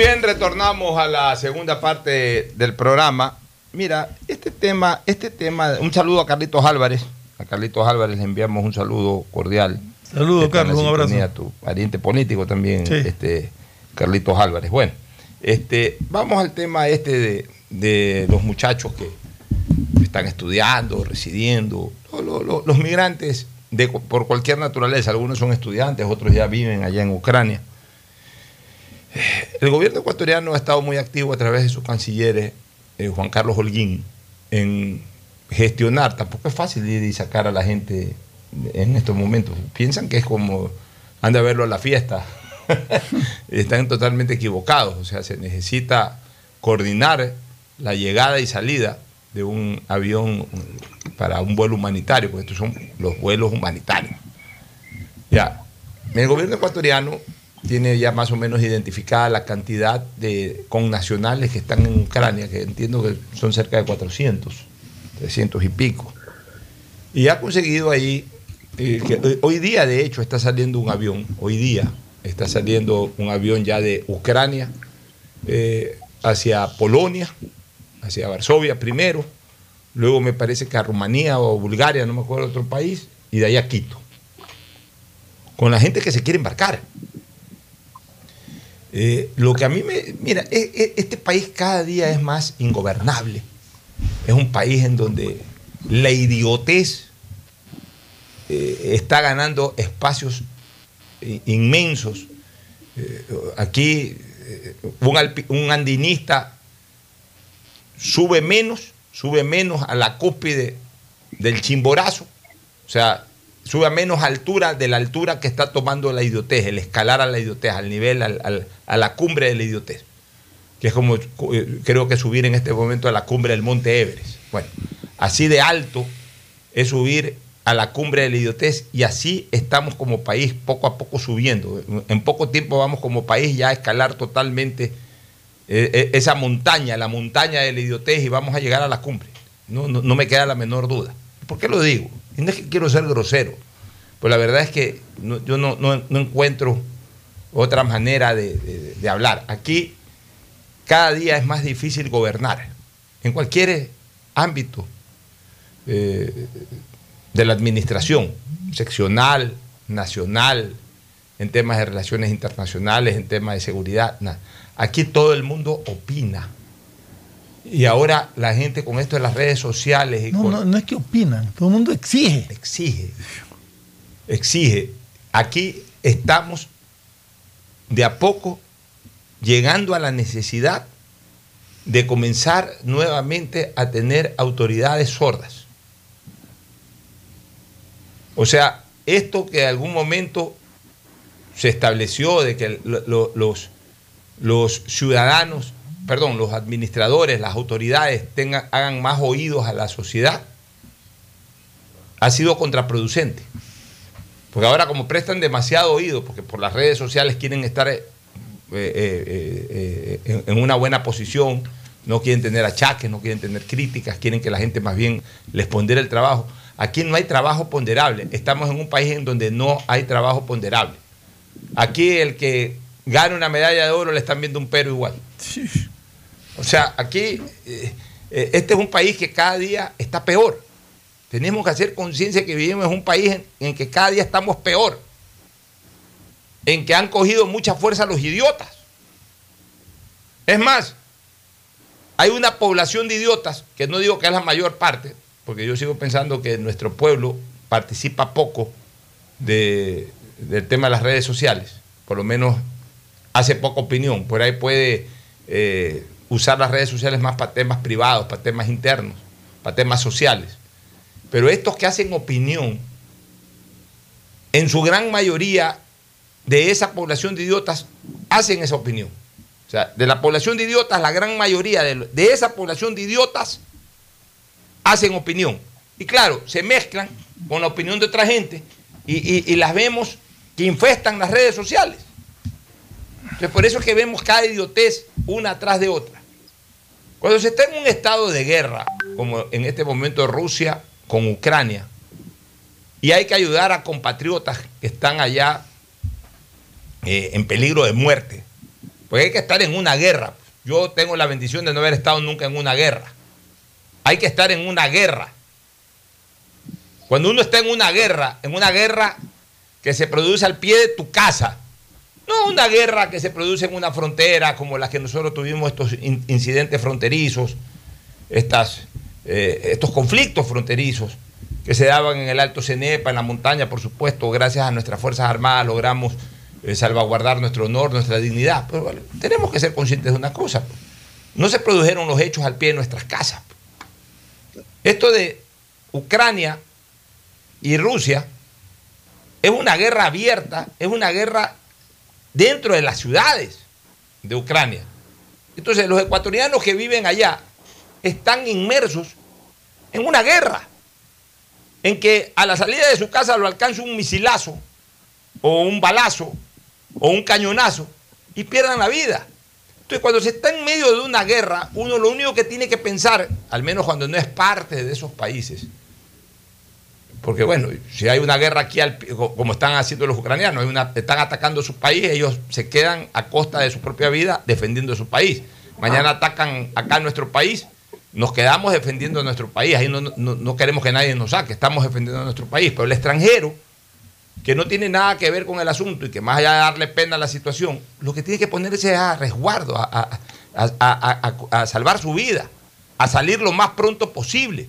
Bien, retornamos a la segunda parte del programa. Mira, este tema, este tema, un saludo a Carlitos Álvarez. A Carlitos Álvarez le enviamos un saludo cordial. Saludos, la Carlos, un abrazo. A tu pariente político también, Sí. este, Carlitos Álvarez. Bueno, este, vamos al tema este de, de los muchachos que están estudiando, residiendo, lo- lo- lo- los migrantes de, por cualquier naturaleza. Algunos son estudiantes, otros ya viven allá en Ucrania. El gobierno ecuatoriano ha estado muy activo a través de sus cancilleres, eh, Juan Carlos Holguín, en gestionar. Tampoco es fácil ir y sacar a la gente en estos momentos. Piensan que es como anda a verlo a la fiesta. Están totalmente equivocados. O sea, se necesita coordinar la llegada y salida de un avión para un vuelo humanitario, porque estos son los vuelos humanitarios. Ya, el gobierno ecuatoriano tiene ya más o menos identificada la cantidad de connacionales que están en Ucrania, que entiendo que son cerca de 400, 300 y pico. Y ha conseguido ahí, eh, eh, hoy día de hecho está saliendo un avión, hoy día, está saliendo un avión ya de Ucrania eh, hacia Polonia, hacia Varsovia primero, luego me parece que a Rumanía o Bulgaria, no me acuerdo otro país, y de ahí a Quito. Con la gente que se quiere embarcar. Eh, lo que a mí me. Mira, e- e- este país cada día es más ingobernable. Es un país en donde la idiotez eh, está ganando espacios i- inmensos. Eh, aquí eh, un, un andinista sube menos, sube menos a la cúspide del chimborazo, o sea, sube a menos altura de la altura que está tomando la idiotez, el escalar a la idiotez, al nivel, al- al- a la cumbre de la idiotez, que es como eh, creo que subir en este momento a la cumbre del monte Everest. Bueno, así de alto es subir a la cumbre de la idiotez y así estamos como país poco a poco subiendo. En poco tiempo vamos como país ya a escalar totalmente eh, eh, esa montaña, la montaña de la idiotez y vamos a llegar a la cumbre. No, no, no me queda la menor duda. ¿Por qué lo digo? Y no es que quiero ser grosero, pues la verdad es que yo no, no- encuentro otra manera de, hablar. Aquí cada día es más difícil gobernar, en cualquier ámbito eh, de la administración, seccional, nacional, en temas de relaciones internacionales, en temas de seguridad. Aquí todo el mundo opina. Y ahora la gente con esto de las redes sociales y No, con- no, no es que opinan, todo el mundo exige. Exige. Exige. Aquí estamos de a poco llegando a la necesidad de comenzar nuevamente a tener autoridades sordas. O sea, esto que en algún momento se estableció de que lo- lo- los, los ciudadanos, perdón, los administradores, las autoridades tengan, hagan más oídos a la sociedad, ha sido contraproducente. Porque ahora como prestan demasiado oído, porque por las redes sociales quieren estar eh, eh, eh, en una buena posición, no quieren tener achaques, no quieren tener críticas, quieren que la gente más bien les pondere el trabajo. Aquí no hay trabajo ponderable. Estamos en un país en donde no hay trabajo ponderable. Aquí el que gana una medalla de oro le están viendo un pero igual. O sea, aquí eh, eh, este es un país que cada día está peor. Tenemos que hacer conciencia que vivimos en un país en, en que cada día estamos peor. En que han cogido mucha fuerza los idiotas. Es más, hay una población de idiotas, que no digo que es la mayor parte, porque yo sigo pensando que nuestro pueblo participa poco de- del tema de las redes sociales, por lo menos hace poca opinión, por ahí puede eh, usar las redes sociales más para temas privados, para temas internos, para temas sociales. Pero estos que hacen opinión, en su gran mayoría de esa población de idiotas, hacen esa opinión. O sea, de la población de idiotas, la gran mayoría de, de esa población de idiotas hacen opinión. Y claro, se mezclan con la opinión de otra gente y, y- y las vemos que infestan las redes sociales. Entonces, por eso es que vemos cada idiotez una atrás de otra. Cuando se está en un estado de guerra, como en este momento Rusia con Ucrania, y hay que ayudar a compatriotas que están allá eh, en peligro de muerte, pues hay que estar en una guerra. Yo tengo la bendición de no haber estado nunca en una guerra. Hay que estar en una guerra. Cuando uno está en una guerra, en una guerra que se produce al pie de tu casa, no una guerra que se produce en una frontera como la que nosotros tuvimos estos in- incidentes fronterizos, estas, eh, estos conflictos fronterizos que se daban en el Alto Cenepa, en la montaña, por supuesto, gracias a nuestras Fuerzas Armadas logramos eh, salvaguardar nuestro honor, nuestra dignidad. Pero bueno, tenemos que ser conscientes de una cosa. pues. No se produjeron los hechos al pie de nuestras casas. pues. Esto de Ucrania y Rusia es una guerra abierta, es una guerra dentro de las ciudades de Ucrania. Entonces los ecuatorianos que viven allá están inmersos en una guerra, en que a la salida de su casa lo alcanza un misilazo, o un balazo, o un cañonazo, y pierdan la vida. Entonces cuando se está en medio de una guerra, uno lo único que tiene que pensar, al menos cuando no es parte de esos países, Porque bueno, si hay una guerra aquí, al- como están haciendo los ucranianos, una- están atacando su país, ellos se quedan a costa de su propia vida defendiendo su país. Mañana atacan acá nuestro país, nos quedamos defendiendo nuestro país. Ahí no, no- no queremos que nadie nos saque, estamos defendiendo nuestro país. Pero el extranjero, que no tiene nada que ver con el asunto y que más allá de darle pena a la situación, lo que tiene que ponerse es a resguardo, a, a- a- a- a- a salvar su vida, a salir lo más pronto posible.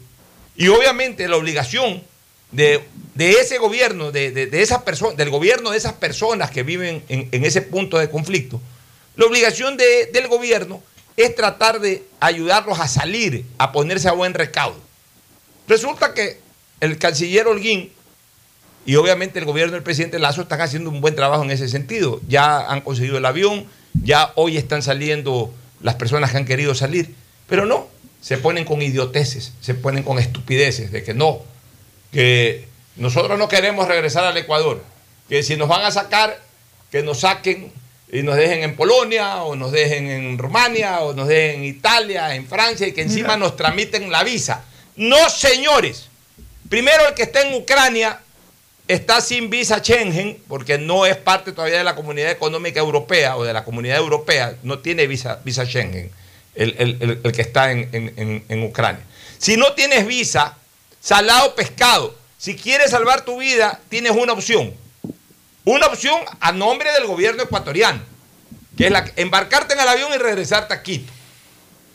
Y obviamente la obligación de, de ese gobierno, de, de, de esas personas, del gobierno de esas personas que viven en, en ese punto de conflicto, la obligación de- del gobierno es tratar de ayudarlos a salir, a ponerse a buen recaudo. Resulta que el canciller Holguín y obviamente el gobierno del presidente Lazo están haciendo un buen trabajo en ese sentido. Ya han conseguido el avión, ya hoy están saliendo las personas que han querido salir, pero no, se ponen con idioteces, se ponen con estupideces de que no, que nosotros no queremos regresar al Ecuador, que si nos van a sacar, que nos saquen y nos dejen en Polonia o nos dejen en Rumania o nos dejen en Italia, en Francia y que encima nos tramiten la visa. No, señores. Primero el que está en Ucrania está sin visa Schengen porque no es parte todavía de la comunidad económica europea o de la comunidad europea, no tiene visa, visa Schengen, el, el- el- el que está en, en- en- en Ucrania. Si no tienes visa, salado pescado, si quieres salvar tu vida, tienes una opción. Una opción a nombre del gobierno ecuatoriano, que es la, embarcarte en el avión y regresarte a Quito.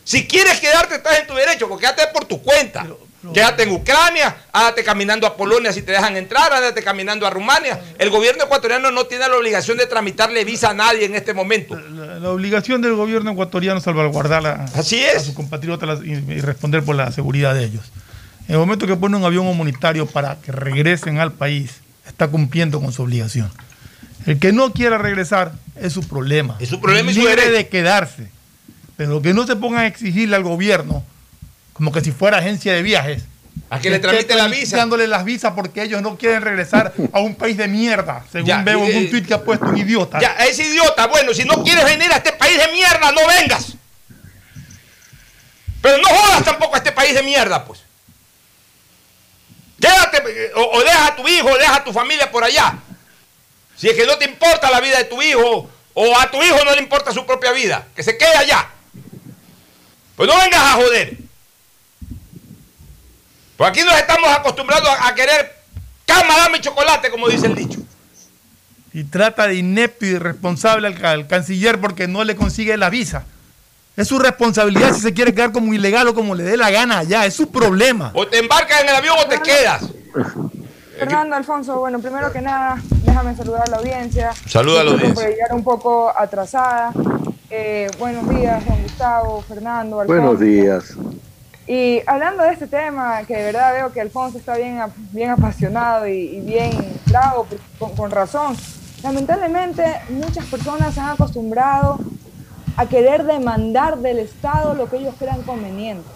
Si quieres quedarte, estás en tu derecho, porque quédate por tu cuenta. Quédate en Ucrania, ándate caminando a Polonia si te dejan entrar, ándate caminando a Rumania. El gobierno ecuatoriano no tiene la obligación de tramitarle visa a nadie en este momento. La, la obligación del gobierno ecuatoriano es salvaguardar a, Así es. a sus compatriotas y responder por la seguridad de ellos. En el momento que pone un avión humanitario para que regresen al país, está cumpliendo con su obligación. El que no quiera regresar es su problema. Es su problema y su derecho. de quedarse. Pero que no se pongan a exigirle al gobierno, como que si fuera agencia de viajes, A que le tramite la visa. Dándole las visas porque ellos no quieren regresar a un país de mierda, según Ya, veo en eh, un tuit que ha puesto un idiota. Ya, es idiota. Bueno, si no quieres venir a este país de mierda, no vengas. Pero no jodas tampoco a este país de mierda, pues. Quédate, eh, o, deja a tu hijo, o deja a tu familia por allá. Si es que no te importa la vida de tu hijo, o a tu hijo no le importa su propia vida, que se quede allá. Pues no vengas a joder. Pues aquí nos estamos acostumbrados a, querer cama, dame chocolate, como dice el dicho. y trata de inepto y irresponsable al canciller porque no le consigue la visa. Es su responsabilidad si se quiere quedar como ilegal o como le dé la gana allá. Es su problema. O te embarcas en el avión o te quedas. Fernando Alfonso, bueno, primero que nada, déjame saludar a la audiencia. Saluda a la audiencia. Por llegar un poco atrasada. Eh, buenos días, Juan Gustavo, Fernando, Alfonso. Buenos días. Y hablando de este tema, que de verdad veo que Alfonso está bien, bien apasionado y, y bien bravo, con, con razón. Lamentablemente, muchas personas se han acostumbrado a querer demandar del Estado lo que ellos crean conveniente.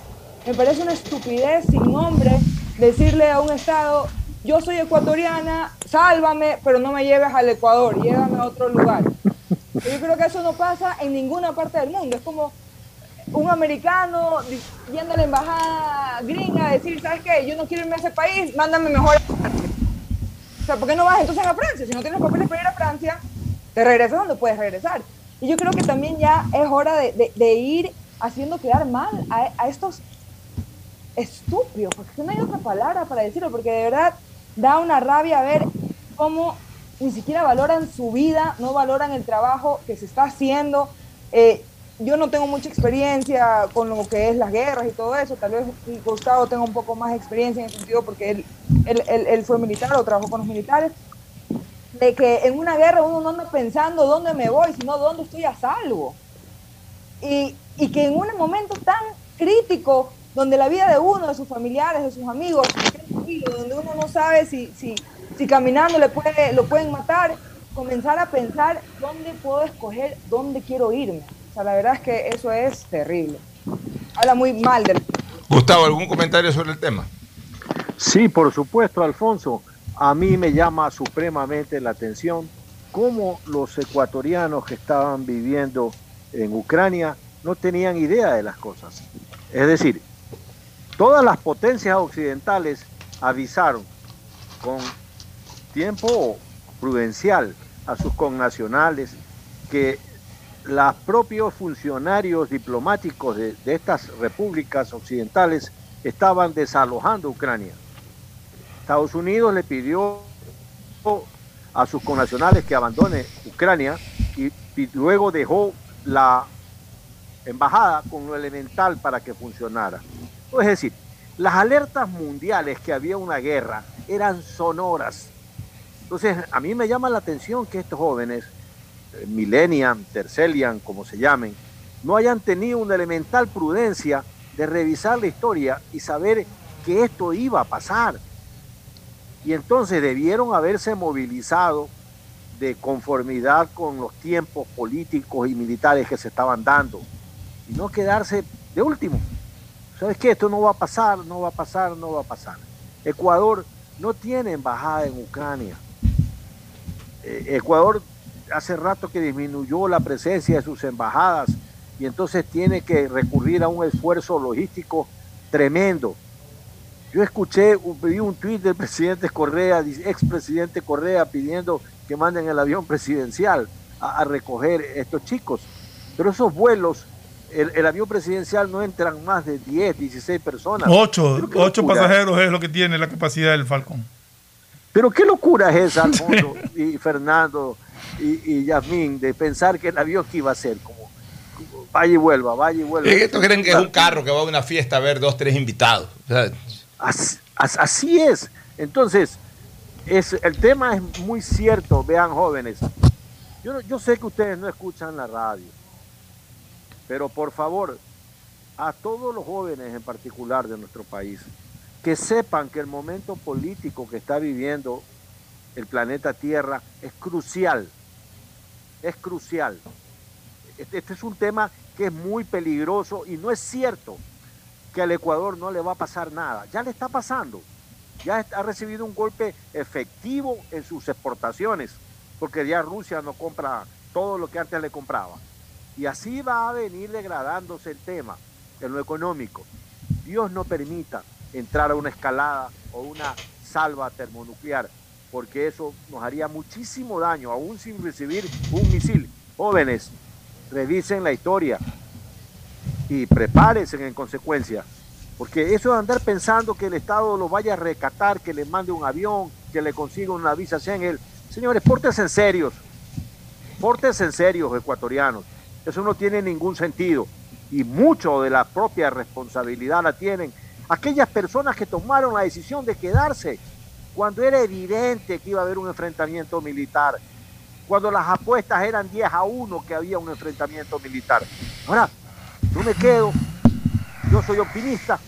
Me parece una estupidez sin nombre decirle a un Estado, yo soy ecuatoriana, sálvame, pero no me lleves al Ecuador, llévame a otro lugar. Yo creo que eso no pasa en ninguna parte del mundo. Es como un americano yendo a la embajada gringa a decir, ¿sabes qué? Yo no quiero irme a ese país, mándame mejor a Francia. O sea, ¿por no vas entonces a Francia? Si no tienes papeles para ir a Francia, te regresas donde puedes regresar. Y yo creo que también ya es hora de, de- ir haciendo quedar mal a, estos estúpidos, porque no hay otra palabra para decirlo, porque de verdad da una rabia ver cómo ni siquiera valoran su vida, no valoran el trabajo que se está haciendo. Eh, yo no tengo mucha experiencia con lo que es las guerras y todo eso, tal vez Gustavo tenga un poco más experiencia en el sentido porque él, él- él fue militar o trabajó con los militares, de que en una guerra uno no anda pensando dónde me voy, sino dónde estoy a salvo. Y, y que en un momento tan crítico, donde la vida de uno, de sus familiares, de sus amigos, donde uno no sabe si, si, si caminando le puede, lo pueden matar, comenzar a pensar dónde puedo escoger, dónde quiero irme. O sea, la verdad es que eso es terrible. Habla muy mal del... Gustavo, ¿algún comentario sobre el tema? Sí, por supuesto, Alfonso. A mí me llama supremamente la atención cómo los ecuatorianos que estaban viviendo en Ucrania no tenían idea de las cosas. Es decir, todas las potencias occidentales avisaron con tiempo prudencial a sus connacionales que los propios funcionarios diplomáticos de, de estas repúblicas occidentales estaban desalojando Ucrania. Estados Unidos le pidió a sus connacionales que abandone Ucrania y, luego dejó la embajada con lo elemental para que funcionara. Es decir, las alertas mundiales que había una guerra eran sonoras. Entonces, a mí me llama la atención que estos jóvenes, eh, Millennium, Tercelian, como se llamen, no hayan tenido una elemental prudencia de revisar la historia y saber que esto iba a pasar. Y entonces debieron haberse movilizado de conformidad con los tiempos políticos y militares que se estaban dando y no quedarse de último. ¿Sabes qué? Esto no va a pasar, no va a pasar, no va a pasar. Ecuador no tiene embajada en Ucrania. Eh, Ecuador hace rato que disminuyó la presencia de sus embajadas y entonces tiene que recurrir a un esfuerzo logístico tremendo. Yo escuché, vi un tuit del presidente Correa, expresidente Correa, pidiendo que manden el avión presidencial a, a recoger estos chicos. Pero esos vuelos el, el, avión presidencial no entran más de 10, 16 personas. Ocho, ocho pasajeros es lo que tiene la capacidad del Falcón. Pero qué locura es esa, Alfonso y Fernando y, y, Yasmín, de pensar que el avión que iba a ser como, como vaya y vuelva, vaya y vuelva. ¿Es estos creen que es un carro que va a una fiesta a ver dos, tres invitados? O sea, así, así, es. Entonces, es, el tema es muy cierto, vean jóvenes. Yo, yo sé que ustedes no escuchan la radio pero por favor, a todos los jóvenes en particular de nuestro país, que sepan que el momento político que está viviendo el planeta Tierra es crucial, es crucial. Este, este, es un tema que es muy peligroso y no es cierto que al Ecuador no le va a pasar nada, ya le está pasando, ya ha recibido un golpe efectivo en sus exportaciones, porque ya Rusia no compra todo lo que antes le compraba. Y así va a venir degradándose el tema en lo económico. Dios no permita entrar a una escalada o una salva termonuclear, porque eso nos haría muchísimo daño, aún sin recibir un misil. Jóvenes, revisen la historia y prepárense en consecuencia, porque eso de andar pensando que el Estado lo vaya a recatar, que le mande un avión, que le consiga una visa Schengen, señores, pórtense en serios, pórtense en serios, ecuatorianos. Eso no tiene ningún sentido. Y mucho de la propia responsabilidad la tienen aquellas personas que tomaron la decisión de quedarse cuando era evidente que iba a haber un enfrentamiento militar, cuando las apuestas eran 10 a 1 que había un enfrentamiento militar. Ahora, yo me quedo, yo soy optimista,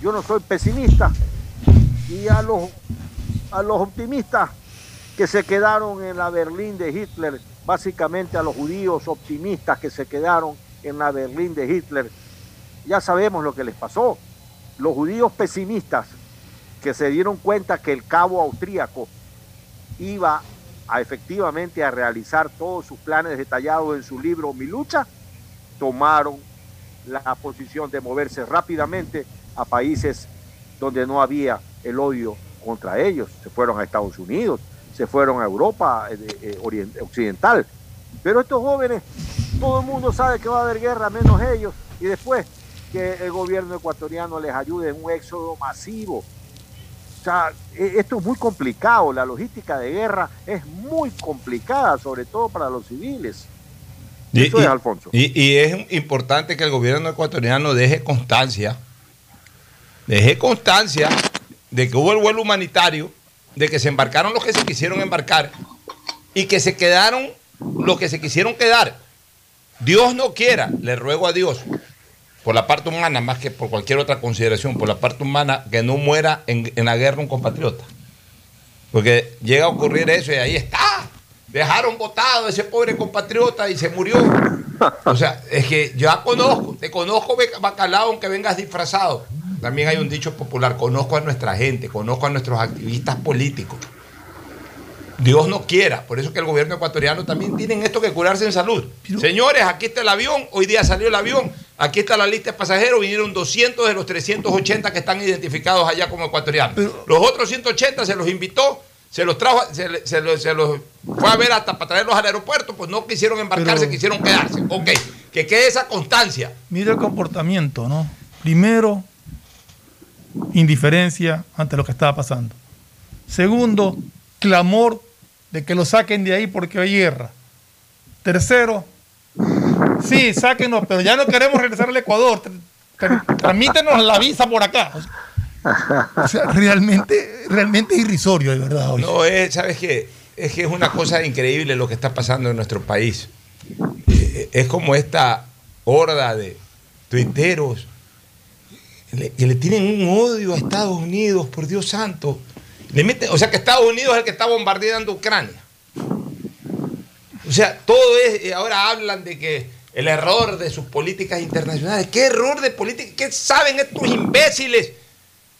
yo no soy pesimista, y a los, a los optimistas que se quedaron en la Berlín de Hitler, básicamente a los judíos optimistas que se quedaron en la Berlín de Hitler. Ya sabemos lo que les pasó. Los judíos pesimistas que se dieron cuenta que el cabo austríaco iba a efectivamente a realizar todos sus planes detallados en su libro Mi lucha, tomaron la posición de moverse rápidamente a países donde no había el odio contra ellos. Se fueron a Estados Unidos, se fueron a Europa eh, eh, occidental. Pero estos jóvenes, todo el mundo sabe que va a haber guerra, menos ellos, y después que el gobierno ecuatoriano les ayude en un éxodo masivo. O sea, e, esto es muy complicado, la logística de guerra es muy complicada, sobre todo para los civiles. Y, Eso es, Alfonso. Y, y es importante que el gobierno ecuatoriano deje constancia, deje constancia de que hubo el vuelo humanitario, de que se embarcaron los que se quisieron embarcar y que se quedaron los que se quisieron quedar. Dios no quiera, le ruego a Dios, por la parte humana, más que por cualquier otra consideración, por la parte humana, que no muera en, en la guerra un compatriota. Porque llega a ocurrir eso y ahí está. Dejaron votado ese pobre compatriota y se murió. O sea, es que yo ya conozco, te conozco bacalao aunque vengas disfrazado. También hay un dicho popular, conozco a nuestra gente, conozco a nuestros activistas políticos. Dios no quiera, por eso que el gobierno ecuatoriano también tiene esto que curarse en salud. Señores, aquí está el avión, hoy día salió el avión, Aquí está la lista de pasajeros, vinieron 200 de los 380 que están identificados allá como ecuatorianos. los otros 180 se los invitó, se los trajo, se, se los, se los fue a ver hasta para traerlos al aeropuerto, pues no quisieron embarcarse, Pero- quisieron quedarse. Ok, que quede esa constancia. Mira el comportamiento, ¿no? Primero, indiferencia ante lo que estaba pasando. Segundo, clamor de que lo saquen de ahí porque hay guerra. Tercero, sí, sáquenos, pero ya no queremos regresar al Ecuador. Tr- tr- Tramítenos la visa por acá. O sea, realmente, realmente es irrisorio, de verdad. No, es, ¿sabes qué? Es que es una cosa increíble lo que está pasando en nuestro país. Eh, Es como esta horda de tuiteros que le tienen un odio a Estados Unidos, por Dios santo. Le meten, o sea que Estados Unidos es el que está bombardeando Ucrania. O sea, todo es, y ahora hablan de que el error de sus políticas internacionales. ¿Qué error de política? ¿Qué saben estos imbéciles?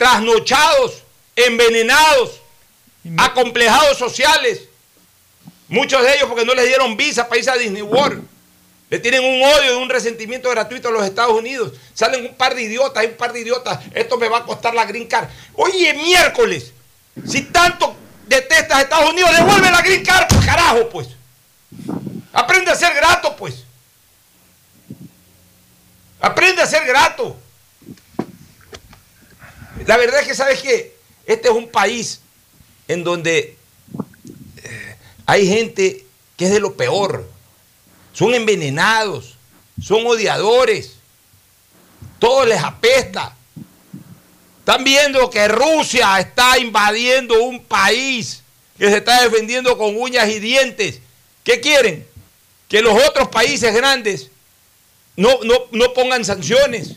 Trasnochados, envenenados, acomplejados sociales. Muchos de ellos porque no les dieron visa para irse a Disney World. Le tienen un odio y un resentimiento gratuito a los Estados Unidos. Salen un par de idiotas, hay un par de idiotas. Esto me va a costar la green card. Oye, miércoles, si tanto detestas a Estados Unidos, devuelve la green card, pues, carajo, pues. Aprende a ser grato, pues. Aprende a ser grato. La verdad es que, ¿sabes qué? Este es un país en donde eh, hay gente que es de lo peor. Son envenenados, son odiadores. Todo les apesta. Están viendo que Rusia está invadiendo un país que se está defendiendo con uñas y dientes. ¿Qué quieren? Que los otros países grandes no, no, no pongan sanciones.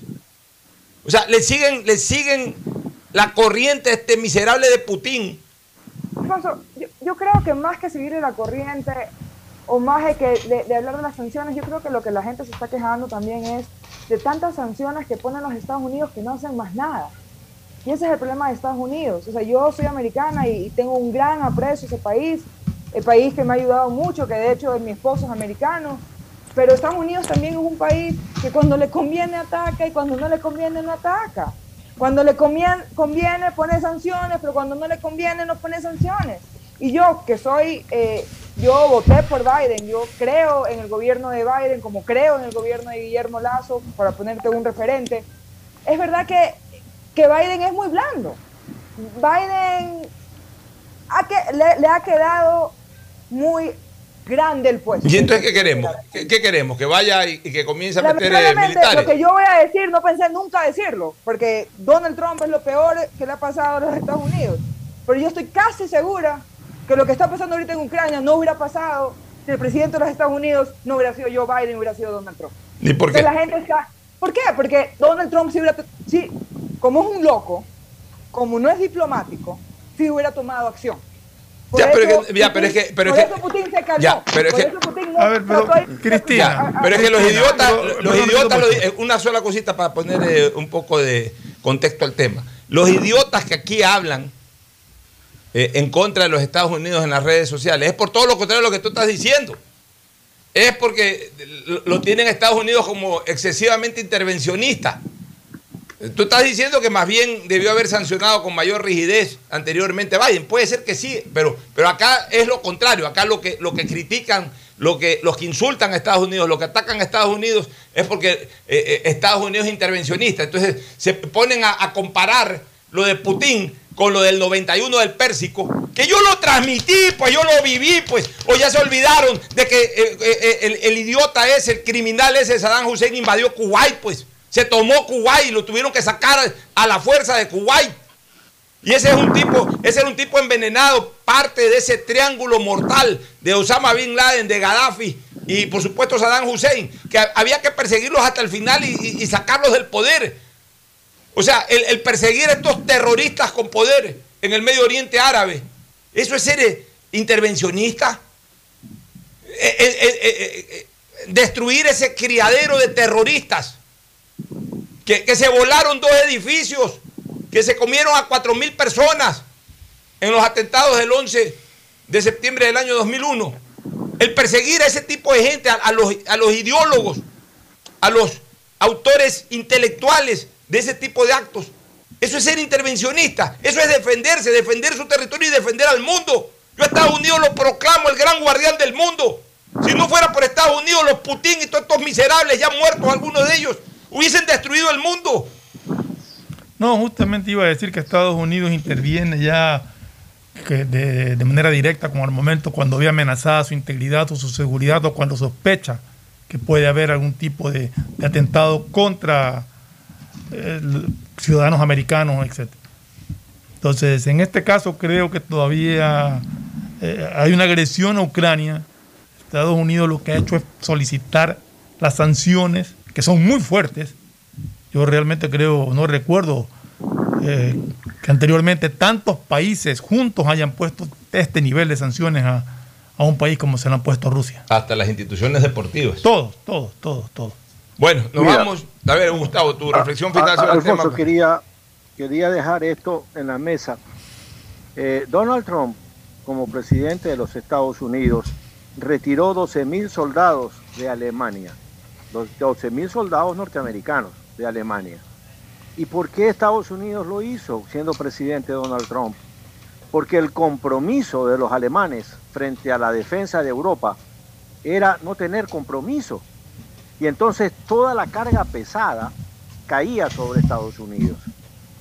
O sea, le siguen, le siguen la corriente a este miserable de Putin. Alfonso, yo, yo creo que más que seguirle la corriente o más que, de, de hablar de las sanciones, yo creo que lo que la gente se está quejando también es de tantas sanciones que ponen los Estados Unidos que no hacen más nada. Y ese es el problema de Estados Unidos. O sea, yo soy americana y, y tengo un gran aprecio a ese país, el país que me ha ayudado mucho, que de hecho mi esposo es americano. Pero Estados Unidos también es un país que cuando le conviene ataca y cuando no le conviene no ataca. Cuando le conviene, conviene pone sanciones, pero cuando no le conviene no pone sanciones. Y yo, que soy, eh, yo voté por Biden, yo creo en el gobierno de Biden, como creo en el gobierno de Guillermo Lazo, para ponerte un referente, es verdad que, que Biden es muy blando. Biden ha que, le, le ha quedado muy grande el puesto. ¿Y entonces qué queremos? ¿Qué, qué queremos? ¿Que vaya y, y que comience a meter eh, militares? lo que yo voy a decir, no pensé nunca decirlo, porque Donald Trump es lo peor que le ha pasado a los Estados Unidos. Pero yo estoy casi segura que lo que está pasando ahorita en Ucrania no hubiera pasado si el presidente de los Estados Unidos no hubiera sido Joe Biden, hubiera sido Donald Trump. ¿Y por qué? Entonces la gente está... ¿Por qué? Porque Donald Trump sí hubiera... Sí, como es un loco, como no es diplomático, sí hubiera tomado acción. Por Ya, pero es eso que- ya, pero es que- pero por es que- eso Putin se calmó. Ya, pero es por que- eso Putin no A ver, pero, Cristina, Ya, pero es que los idiotas, Pero- los idiotas, lo eh, una sola cosita para poner eh, un poco de contexto al tema. Los idiotas que aquí hablan eh, en contra de los Estados Unidos en las redes sociales es por todo lo contrario de lo que tú estás diciendo. Es porque lo- lo tienen Estados Unidos como excesivamente intervencionista. Tú estás diciendo que más bien debió haber sancionado con mayor rigidez anteriormente Biden. Puede ser que sí, pero, pero acá es lo contrario. Acá lo que, lo que critican, lo que, los que insultan a Estados Unidos, lo que atacan a Estados Unidos es porque eh, eh, Estados Unidos es intervencionista. Entonces se ponen a, comparar lo de Putin con lo del 91 del Pérsico, que yo lo transmití, pues yo lo viví, pues, o ya se olvidaron de que eh, el, el idiota ese, el criminal ese, Saddam Hussein invadió Kuwait, pues, se tomó Kuwait y lo tuvieron que sacar a, la fuerza de Kuwait. Y ese es un tipo, ese era un tipo envenenado, parte de ese triángulo mortal de Osama Bin Laden, de Gaddafi y por supuesto Saddam Hussein, que había que perseguirlos hasta el final y, sacarlos del poder. O sea, el, perseguir a estos terroristas con poder en el Medio Oriente Árabe, eso es ser eh, intervencionista. Eh, eh, destruir ese criadero de terroristas que, se volaron dos edificios, que se comieron a cuatro mil personas en los atentados del 11 de septiembre del año 2001. El perseguir a ese tipo de gente, a, los, a los ideólogos, a los autores intelectuales de ese tipo de actos. Eso es ser intervencionista, eso es defenderse, defender su territorio y defender al mundo. Yo Estados Unidos lo proclamo el gran guardián del mundo. Si no fuera por Estados Unidos, los Putin y todos estos miserables, ya muertos algunos de ellos, hubiesen destruido el mundo. No, justamente iba a decir que Estados Unidos interviene ya de, manera directa con armamento cuando ve amenazada su integridad o su seguridad o cuando sospecha que puede haber algún tipo de, de atentado contra eh, ciudadanos americanos, etc. Entonces, en este caso creo que todavía eh, hay una agresión a Ucrania. Estados Unidos lo que ha hecho es solicitar las sanciones, que son muy fuertes. Yo realmente creo, no recuerdo eh, que anteriormente tantos países juntos hayan puesto este nivel de sanciones a, a un país como se lo han puesto a Rusia. Hasta las instituciones deportivas. Todos, todos, todos, todos. Bueno, nos Mira. vamos. A ver, Gustavo, tu reflexión final A- sobre el Alfonso, tema. quería, quería dejar esto en la mesa. Eh, Donald Trump, como presidente de los Estados Unidos, retiró 12 mil soldados de Alemania, 12 mil soldados norteamericanos de Alemania. ¿Y por qué Estados Unidos lo hizo siendo presidente Donald Trump? Porque el compromiso de los alemanes frente a la defensa de Europa era no tener compromiso. Y entonces toda la carga pesada caía sobre Estados Unidos,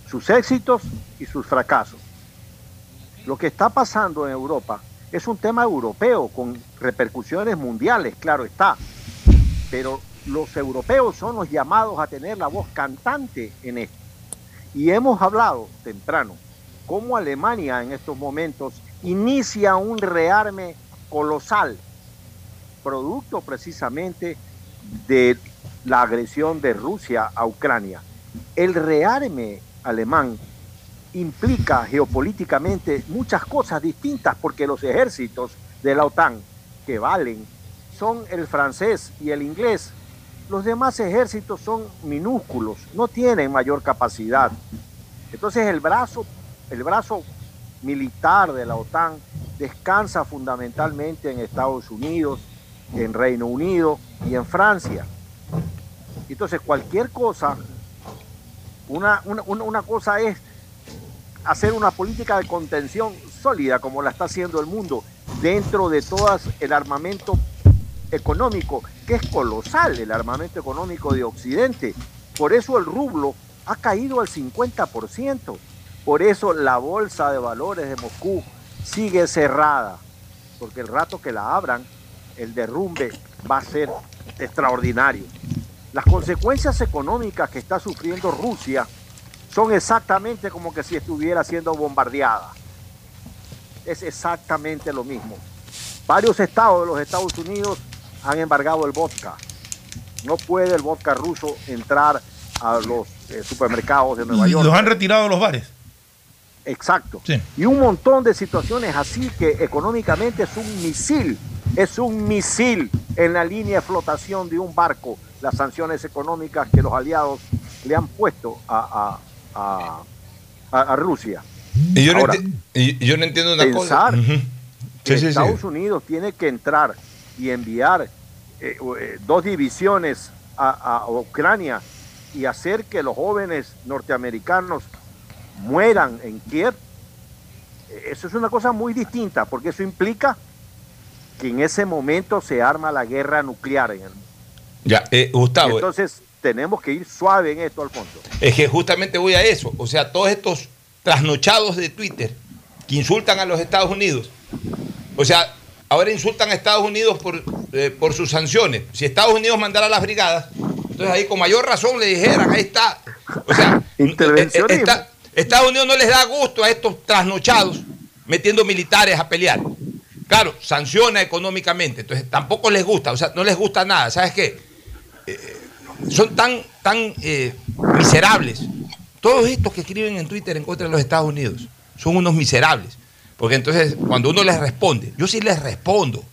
sus éxitos y sus fracasos. Lo que está pasando en Europa es un tema europeo con repercusiones mundiales, claro está, pero los europeos son los llamados a tener la voz cantante en esto. Y hemos hablado temprano cómo Alemania en estos momentos inicia un rearme colosal, producto precisamente de la agresión de Rusia a Ucrania. El rearme alemán implica geopolíticamente muchas cosas distintas porque los ejércitos de la OTAN que valen son el francés y el inglés. Los demás ejércitos son minúsculos, no tienen mayor capacidad. Entonces el brazo, el brazo militar de la OTAN descansa fundamentalmente en Estados Unidos, en Reino Unido y en Francia. Entonces cualquier cosa, una, una, una- cosa es hacer una política de contención sólida como la está haciendo el mundo dentro de todo el armamento económico, que es colosal el armamento económico de Occidente. Por eso el rublo ha caído al 50%. Por eso la bolsa de valores de Moscú sigue cerrada. Porque el rato que la abran, el derrumbe va a ser extraordinario. Las consecuencias económicas que está sufriendo Rusia son exactamente como que si estuviera siendo bombardeada. Es exactamente lo mismo. Varios estados de los Estados Unidos han embargado el vodka. No puede el vodka ruso entrar a los eh, supermercados de Nueva Y York. los han retirado de los bares. Exacto. Sí. Y un montón de situaciones así que económicamente es un misil, es un misil en la línea de flotación de un barco, las sanciones económicas que los aliados le han puesto a, a- a- a- a Rusia. Y yo, Ahora, no enti- y yo no entiendo una pensar cosa. Que Sí, sí, sí. Estados Unidos tiene que entrar y enviar eh, eh, dos divisiones a, a Ucrania y hacer que los jóvenes norteamericanos mueran en Kiev, eh, eso es una cosa muy distinta, porque eso implica que en ese momento se arma la guerra nuclear en el mundo. Ya, eh, Gustavo, Entonces tenemos que ir suave en esto, Alfonso. es que justamente voy a eso. O sea, todos estos trasnochados de Twitter que insultan a los Estados Unidos. O sea, ahora insultan a Estados Unidos por, eh, por sus sanciones. Si Estados Unidos mandara las brigadas, entonces ahí con mayor razón le dijeran, ahí está. O sea, Intervencionismo. eh, está- Estados Unidos no les da gusto a estos trasnochados metiendo militares a pelear. Claro, sanciona económicamente, entonces tampoco les gusta, o sea, no les gusta nada. ¿Sabes qué? Eh, son tan, tan eh, miserables. Todos estos que escriben en Twitter en contra de los Estados Unidos son unos miserables. Porque entonces, cuando uno les responde, yo sí les respondo.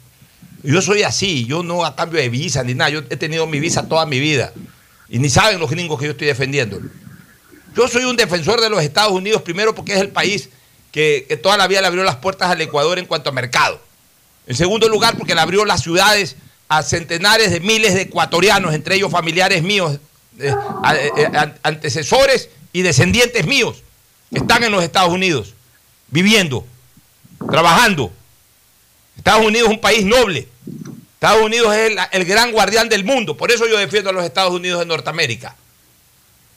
Yo soy así, yo no a cambio de visa ni nada. Yo he tenido mi visa toda mi vida. Y ni saben los gringos que yo estoy defendiendo. Yo soy un defensor de los Estados Unidos, primero porque es el país que, que toda la vida le abrió las puertas al Ecuador en cuanto a mercado. En segundo lugar, porque le abrió las ciudades a centenares de miles de ecuatorianos, entre ellos familiares míos eh, eh, eh, antecesores y descendientes míos están en los Estados Unidos, viviendo, trabajando. Estados Unidos es un país noble. Estados Unidos es el, gran guardián del mundo. Por eso yo defiendo a los Estados Unidos de Norteamérica.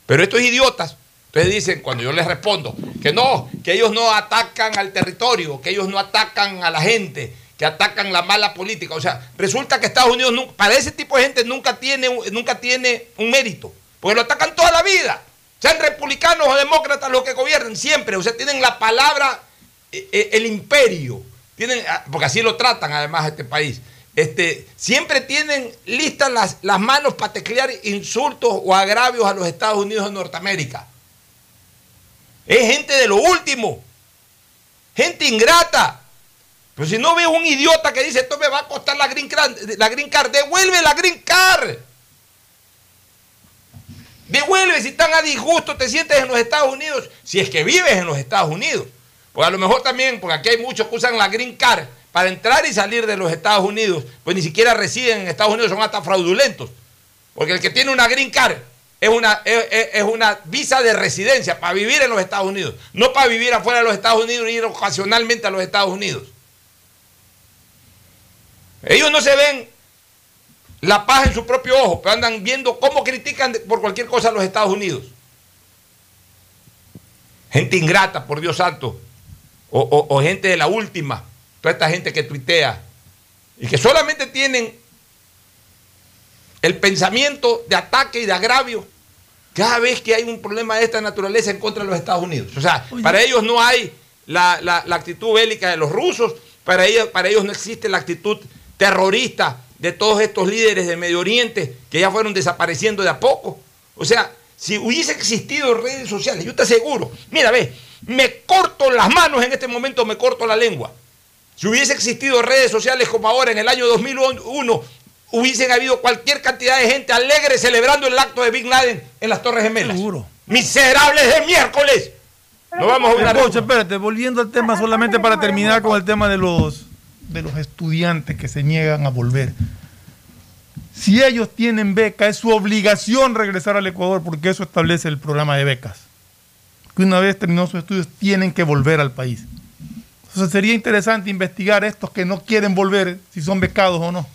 Pero estos idiotas, entonces dicen, cuando yo les respondo, que no, que ellos no atacan al territorio, que ellos no atacan a la gente, que atacan la mala política. O sea, resulta que Estados Unidos, nunca- para ese tipo de gente, nunca tiene, un- nunca tiene un mérito, porque lo atacan toda la vida. Sean republicanos o demócratas los que gobiernen, siempre. O sea, tienen la palabra, el imperio. Tienen, ah, porque así lo tratan además este país. Este, siempre tienen listas las, las manos para teclear insultos o agravios a los Estados Unidos de Norteamérica. Es gente de lo último. Gente ingrata. Pero si no veo un idiota que dice esto me va a costar la green card, la green card devuelve la green card. Devuelve si están a disgusto, te sientes en los Estados Unidos, si es que vives en los Estados Unidos. Porque a lo mejor también, porque aquí hay muchos que usan la green card para entrar y salir de los Estados Unidos, pues ni siquiera residen en Estados Unidos, son hasta fraudulentos. Porque el que tiene una green card es una, es, una visa de residencia para vivir en los Estados Unidos, no para vivir afuera de los Estados Unidos y ir ocasionalmente a los Estados Unidos. Ellos no se ven la paz en su propio ojo, pero andan viendo cómo critican por cualquier cosa a los Estados Unidos. Gente ingrata, por Dios santo. O, o- o gente de la última. Toda esta gente que tuitea. Y que solamente tienen el pensamiento de ataque y de agravio cada vez que hay un problema de esta naturaleza en contra de los Estados Unidos. O sea, para ellos no hay la, la- la actitud bélica de los rusos, para ellos, para ellos no existe la actitud terrorista de todos estos líderes de Medio Oriente que ya fueron desapareciendo de a poco. O sea, si hubiese existido redes sociales, yo te aseguro, mira, ve, me corto las manos en este momento, me corto la lengua. Si hubiese existido redes sociales como ahora en el año 2001, hubiesen habido cualquier cantidad de gente alegre celebrando el acto de Big Laden en las Torres Gemelas. Miserables de miércoles. No vamos a una Pocho, espérate, volviendo al tema solamente para terminar con el tema de los de los estudiantes que se niegan a volver. Si ellos tienen beca, es su obligación regresar al Ecuador porque eso establece el programa de becas. Que una vez terminados sus estudios tienen que volver al país. Entonces sería interesante investigar estos que no quieren volver, si son becados o no.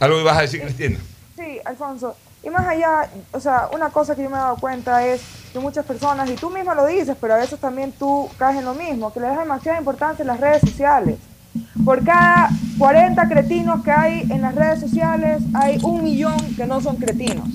Algo que vas a decir, Cristina. Sí, Alfonso. Y más allá, o sea, una cosa que yo me he dado cuenta es que muchas personas, y tú misma lo dices, pero a veces también tú caes en lo mismo, que le das demasiada importancia en las redes sociales. Por cada 40 cretinos que hay en las redes sociales, hay un millón que no son cretinos.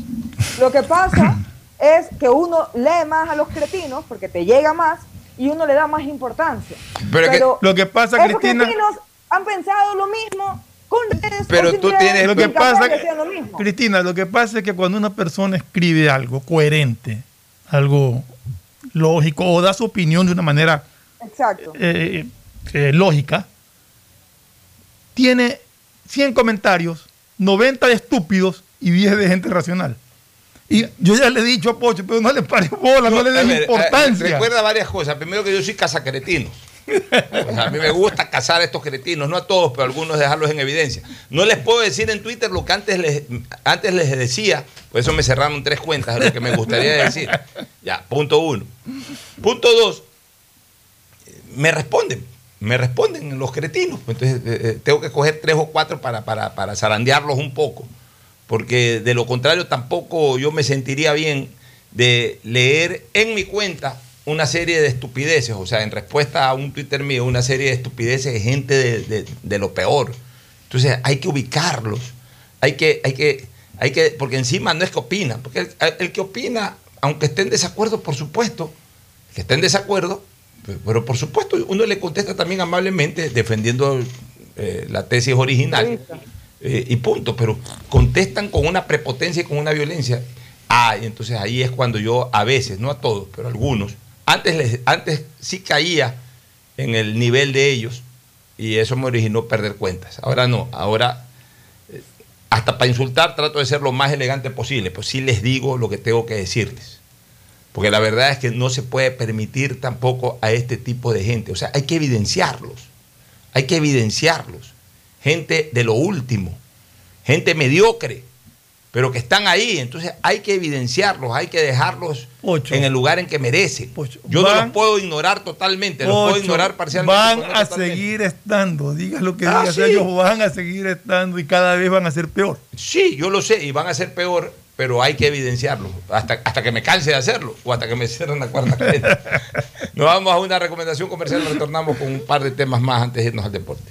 Lo que pasa es que uno lee más a los cretinos porque te llega más y uno le da más importancia. Pero que- lo que pasa, esos Cristina- cretinos han pensado lo mismo con redes Pero tú tienes- Lo que pasa que lo mismo. Cristina, lo que pasa es que cuando una persona escribe algo coherente, algo lógico, o da su opinión de una manera Exacto. eh, eh, lógica, tiene 100 comentarios, 90 de estúpidos y 10 de gente racional. Y yo ya le he dicho a Pocho, pero no le pare bola, no, le A den ver, importancia. eh, recuerda varias cosas. Primero que yo soy cazacretinos. O sea, a mí me gusta cazar a estos cretinos, no a todos, pero a algunos dejarlos en evidencia. No les puedo decir en Twitter lo que antes les, antes les decía, por eso me cerraron tres cuentas de lo que me gustaría decir. Ya, punto uno. Punto dos, me responden, me responden los cretinos. Entonces eh, eh, tengo que coger tres o cuatro para, para, para zarandearlos un poco, porque de lo contrario tampoco yo me sentiría bien de leer en mi cuenta una serie de estupideces, o sea, en respuesta a un Twitter mío, una serie de estupideces de gente de, de- lo peor. Entonces hay que ubicarlos, hay que, hay que, hay que, porque encima no es que opina, porque el, que opina, aunque esté en desacuerdo, por supuesto, que esté en desacuerdo, pe- pero por supuesto uno le contesta también amablemente, defendiendo eh, la tesis original. Eh, y punto, pero contestan con una prepotencia y con una violencia. Ah, y entonces ahí es cuando yo a veces, no a todos, pero a algunos, antes, antes sí caía en el nivel de ellos y eso me originó perder cuentas. Ahora no, ahora eh, hasta para insultar trato de ser lo más elegante posible, pues sí les digo lo que tengo que decirles. Porque la verdad es que no se puede permitir tampoco a este tipo de gente. O sea, hay que evidenciarlos. Hay que evidenciarlos. Gente de lo último. Gente mediocre. pero que están ahí. Entonces hay que evidenciarlos, hay que dejarlos en el lugar en que merecen. Yo no los puedo ignorar totalmente, los puedo ignorar parcialmente. Van a totalmente. seguir estando, digas lo que Ah, digas, sí. ellos van a seguir estando y cada vez van a ser peor. Sí, yo lo sé, y van a ser peor, pero hay que evidenciarlo, hasta, hasta que me canse de hacerlo, o hasta que me cierren la cuarta cadena. Nos vamos a una recomendación comercial, retornamos con un par de temas más antes de irnos al deporte.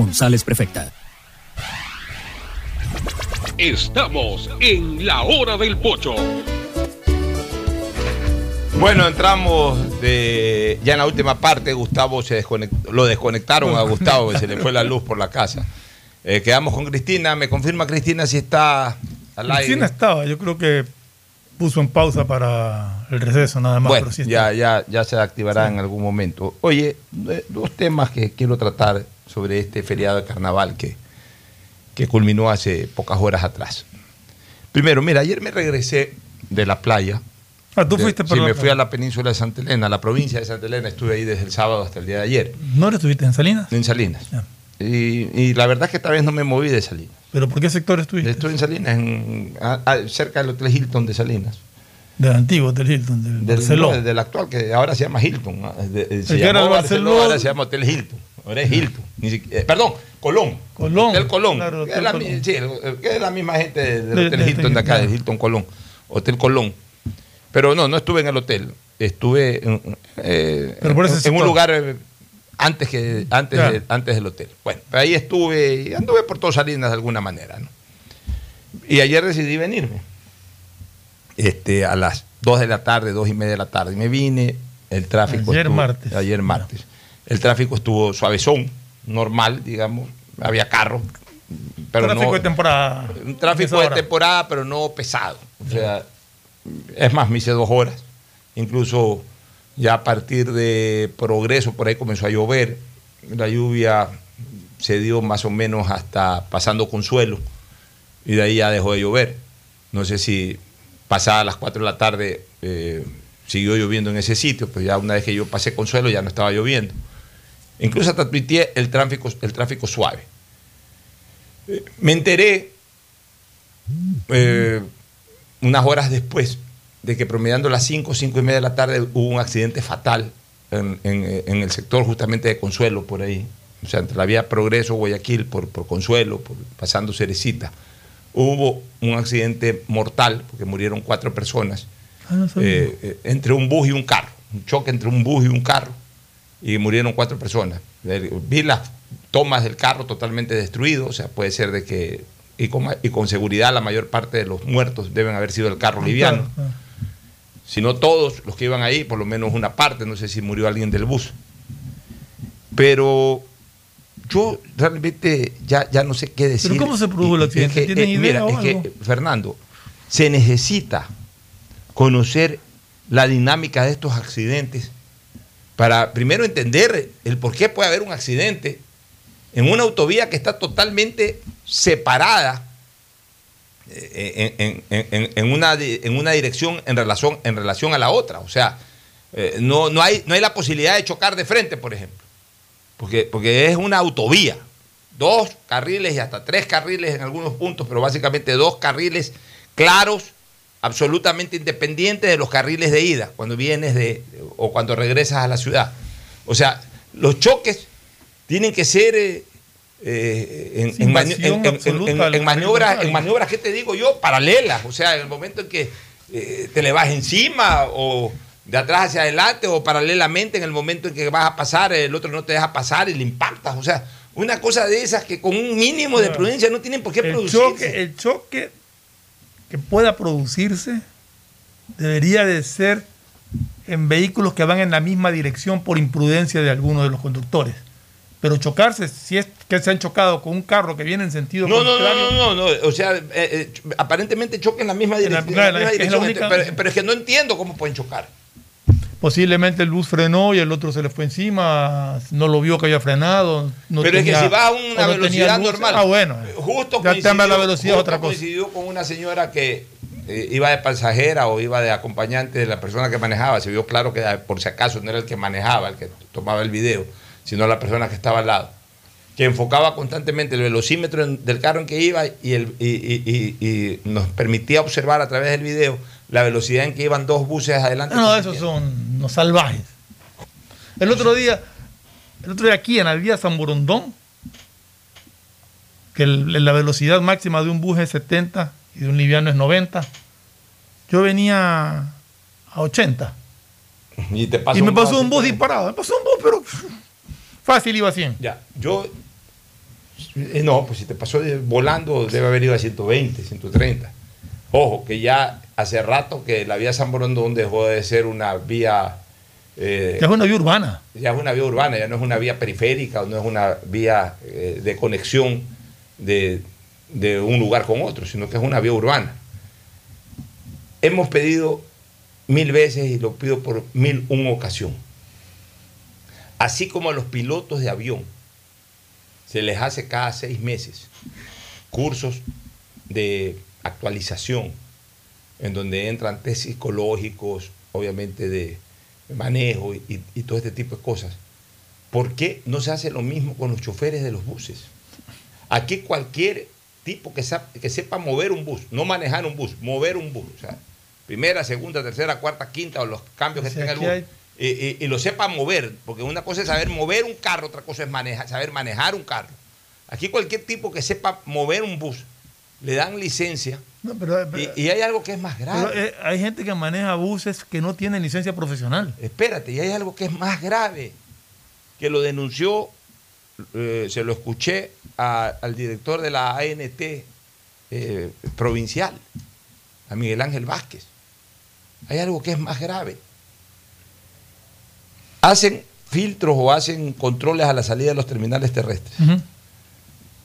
González, prefecta. Estamos en la hora del pocho. Bueno, entramos de, ya en la última parte. Gustavo se desconectó, lo desconectaron a Gustavo, que se le fue la luz por la casa. Eh, quedamos con Cristina. Me confirma Cristina si está al aire. Cristina estaba, yo creo que puso en pausa para el receso nada más. Bueno, pero sí ya, ya, ya se activará en algún momento. Oye, eh, dos temas que quiero tratar sobre este feriado de carnaval que, que culminó hace pocas horas atrás. Primero, mira, ayer me regresé de la playa. Ah, tú De- fuiste Sí, para la me fui a la península de Santa Elena, a la provincia de Santa Elena. Estuve ahí desde el sábado hasta el día de ayer, ¿No estuviste en Salinas? en Salinas. Y, y la verdad es que esta vez no me moví de Salinas. ¿Pero por qué sector estuviste? Estuve en Salinas, en- a- a- cerca del Hotel Hilton de Salinas. Del antiguo Hotel Hilton, del, Del, no, del actual, que ahora se llama Hilton. de- se El que era ahora se llama Hotel Hilton. Ahora es Hilton. Ni siquiera- eh, perdón, Colón. Colón. Hotel Colón. Claro, Hotel es la, Colón. sí, es la misma gente del De- Hotel de- Hilton de acá, del Hilton Colón. Hotel Colón. Pero no, no estuve en el hotel. Estuve en, eh, Pero en un lugar eh, antes, que, antes, Ya. de- antes del hotel. Bueno, ahí estuve, y anduve por todo Salinas de alguna manera. ¿no? Y ayer decidí venirme este, a las 2 de la tarde, 2 y media de la tarde. Y me vine, el tráfico Ayer estuvo- martes. Ayer martes. El tráfico estuvo suavezón, normal, digamos. Había carros, pero Tráfico no... de temporada. Un tráfico de temporada, pero no pesado. O sea, es más, me hice dos horas. Incluso ya a partir de progreso, por ahí comenzó a llover. La lluvia se dio más o menos hasta pasando Consuelo. Y de ahí ya dejó de llover. No sé si pasadas las 4 de la tarde eh, siguió lloviendo en ese sitio, pero ya una vez que yo pasé Consuelo ya no estaba lloviendo. Incluso hasta tuiteé el tráfico, el tráfico suave. Me enteré eh, unas horas después de que promediando las 5, 5 y media de la tarde hubo un accidente fatal en, en- en el sector justamente de Consuelo por ahí. o sea, entre la vía Progreso, Guayaquil, por, por Consuelo, por, pasando Cerecita, hubo un accidente mortal, porque murieron cuatro personas, Ah, no eh, eh, entre un bus y un carro, un choque entre un bus y un carro, y murieron cuatro personas. Vi las tomas del carro totalmente destruido, o sea, puede ser de que, y con, y con seguridad la mayor parte de los muertos deben haber sido el carro liviano. Claro, claro. Si no todos los que iban ahí, por lo menos una parte, no sé si murió alguien del bus. Pero yo realmente ya, ya no sé qué decir. ¿Pero cómo se produjo el accidente? es que, ¿Tienen eh, idea mira, o es que? Fernando, se necesita conocer la dinámica de estos accidentes para primero entender el por qué puede haber un accidente en una autovía que está totalmente separada eh, en, en- una dirección en relación, en relación a la otra. O sea, eh, no, no, hay, no hay la posibilidad de chocar de frente, por ejemplo, porque, porque es una autovía. Dos carriles y hasta tres carriles en algunos puntos, pero básicamente dos carriles claros, absolutamente independientes de los carriles de ida, cuando vienes de o cuando regresas a la ciudad. O sea, los choques tienen que ser eh, eh, en, maniobras, en maniobras, ¿qué te digo yo? Paralelas. O sea, en el momento en que eh, te le vas encima o de atrás hacia adelante o paralelamente en el momento en que vas a pasar, el otro no te deja pasar y le impactas. O sea, una cosa de esas que con un mínimo de prudencia no tienen por qué choque, el choque que pueda producirse debería de ser en vehículos que van en la misma dirección por imprudencia de alguno de los conductores. Pero chocarse, si es que se han chocado con un carro que viene en sentido No, contrario, no, no, no, no, o sea, eh, eh, aparentemente chocan en la misma la- dirección. única- pero es que no entiendo cómo pueden chocar. Posiblemente el bus frenó y el otro se le fue encima, no lo vio que había frenado. no pero es que si vas a una no velocidad normal. Ah, bueno. Justo Ya cambia la velocidad, justo otra cosa. coincidió con una señora que eh, iba de pasajera o iba de acompañante de la persona que manejaba. Se vio claro que por si acaso no era el que manejaba, el que tomaba el video, sino la persona que estaba al lado. Que enfocaba constantemente el velocímetro en- del carro en que iba y, el, y, y- y- y nos permitía observar a través del video la velocidad en que iban dos buses adelante. No, esos son los salvajes. El otro día, el otro día aquí en la vía San Borondón, que el- la velocidad máxima de un bus es 70 y de un liviano es 90, yo venía a 80. Y, te pasó y me pasó un bus disparado. Me pasó un bus, pero fácil iba a 100. Ya, yo. eh, no, pues si te pasó volando, debe haber ido a 120, 130. Ojo, que ya hace rato que la vía San Borondón dejó de ser una vía. eh, Ya es una vía urbana. ya es una vía urbana, ya no es una vía periférica, no es una vía eh, de conexión de, de un lugar con otro, sino que es una vía urbana. Hemos pedido mil veces y lo pido por mil un ocasión. Así como a los pilotos de avión se les hace cada seis meses cursos de actualización en donde entran test psicológicos, obviamente de manejo y, todo este tipo de cosas. ¿Por qué no se hace lo mismo con los choferes de los buses? Aquí cualquier tipo que, sepa mover un bus, no manejar un bus, mover un bus, o sea, primera, segunda, tercera, cuarta, quinta o los cambios que tenga el bus, hay- y, y- y lo sepa mover, porque una cosa es saber mover un carro, otra cosa es manejar, saber manejar un carro. Aquí cualquier tipo que sepa mover un bus, le dan licencia No, pero- pero- y, y hay algo que es más grave. pero, eh, hay gente que maneja buses que no tienen licencia profesional. Espérate, y hay algo que es más grave, que lo denunció, eh, se lo escuché a- al director de la ANT eh, provincial, a Miguel Ángel Vázquez. Hay algo que es más grave. Hacen filtros o hacen controles a la salida de los terminales terrestres.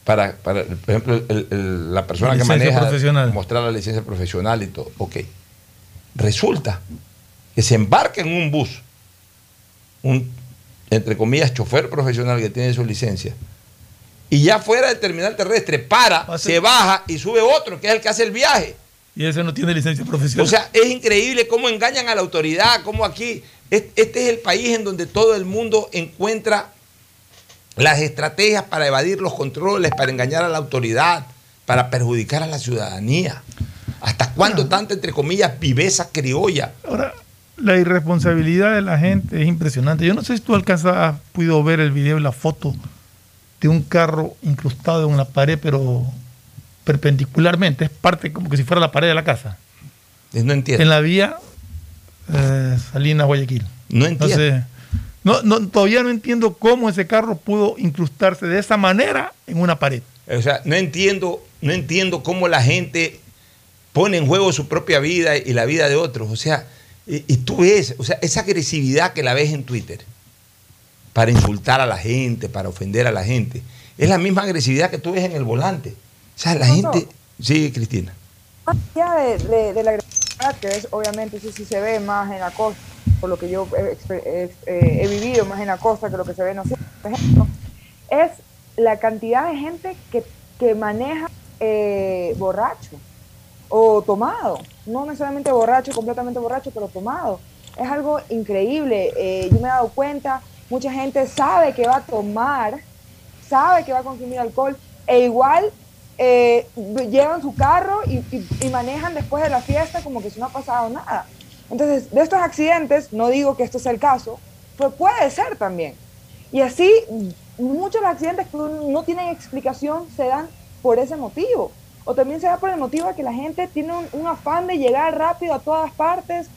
Para, para, por ejemplo, el- el- la persona que maneja mostrar la licencia profesional y todo. Ok. Resulta que se embarca en un bus, un, entre comillas, chofer profesional que tiene su licencia, y ya fuera del terminal terrestre, para, se baja y sube otro, que es el que hace el viaje. Y ese no tiene licencia profesional. O sea, es increíble cómo engañan a la autoridad, cómo aquí, es- este es el país en donde todo el mundo encuentra las estrategias para evadir los controles, para engañar a la autoridad, para perjudicar a la ciudadanía. ¿Hasta cuándo tanta, entre comillas, viveza criolla? Ahora, la irresponsabilidad de la gente es impresionante. Yo no sé si tú alcanzas, has podido ver el video y la foto de un carro incrustado en la pared, pero perpendicularmente, es parte como que si fuera la pared de la casa. No entiendo. En la vía eh, Salinas Guayaquil. No entiendo. Entonces, no, no, todavía no entiendo cómo ese carro pudo incrustarse de esa manera en una pared. O sea, no entiendo, no entiendo cómo la gente pone en juego su propia vida y la vida de otros. O sea, y, y tú ves, o sea, esa agresividad que la ves en Twitter para insultar a la gente, para ofender a la gente, es la misma agresividad que tú ves en el volante. O sea, la gente. Sí, Cristina. Más allá de, de- de la agresividad, que es obviamente eso sí se ve más en la costa, lo que yo he, exper- he- he- vivido más en la costa que lo que se ve en Océano, por ejemplo, es la cantidad de gente que, que maneja eh, borracho o tomado, no necesariamente borracho, completamente borracho, pero tomado. Es algo increíble. Eh, yo me he dado cuenta, mucha gente sabe que va a tomar, sabe que va a consumir alcohol, e igual eh, llevan su carro y manejan después de la fiesta como que si no ha pasado nada. Entonces, de estos accidentes, no digo que esto sea el caso, pero puede ser también. Y así, muchos accidentes que no tienen explicación se dan por ese motivo. O también se da por el motivo de que la gente tiene un, un afán de llegar rápido a todas partes,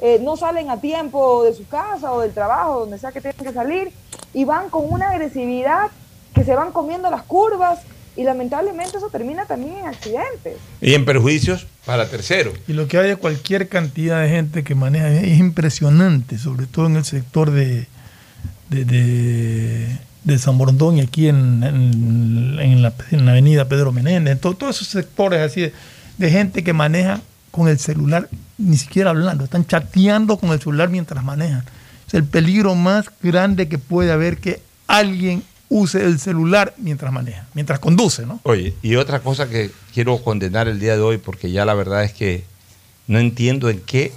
eh, no salen a tiempo de su casa o del trabajo, donde sea que tengan que salir, y van con una agresividad que se van comiendo las curvas, y lamentablemente eso termina también en accidentes. Y en perjuicios para terceros. Y lo que hay de cualquier cantidad de gente que maneja es impresionante, sobre todo en el sector de, de, de- de San Borondón y aquí en, en- en la, en la avenida Pedro Menéndez, en to- todos esos sectores así de, de gente que maneja con el celular, ni siquiera hablando, están chateando con el celular mientras manejan. Es el peligro más grande que puede haber que alguien use el celular mientras maneja, mientras conduce, ¿no? Oye, y otra cosa que quiero condenar el día de hoy, porque ya la verdad es que no entiendo en qué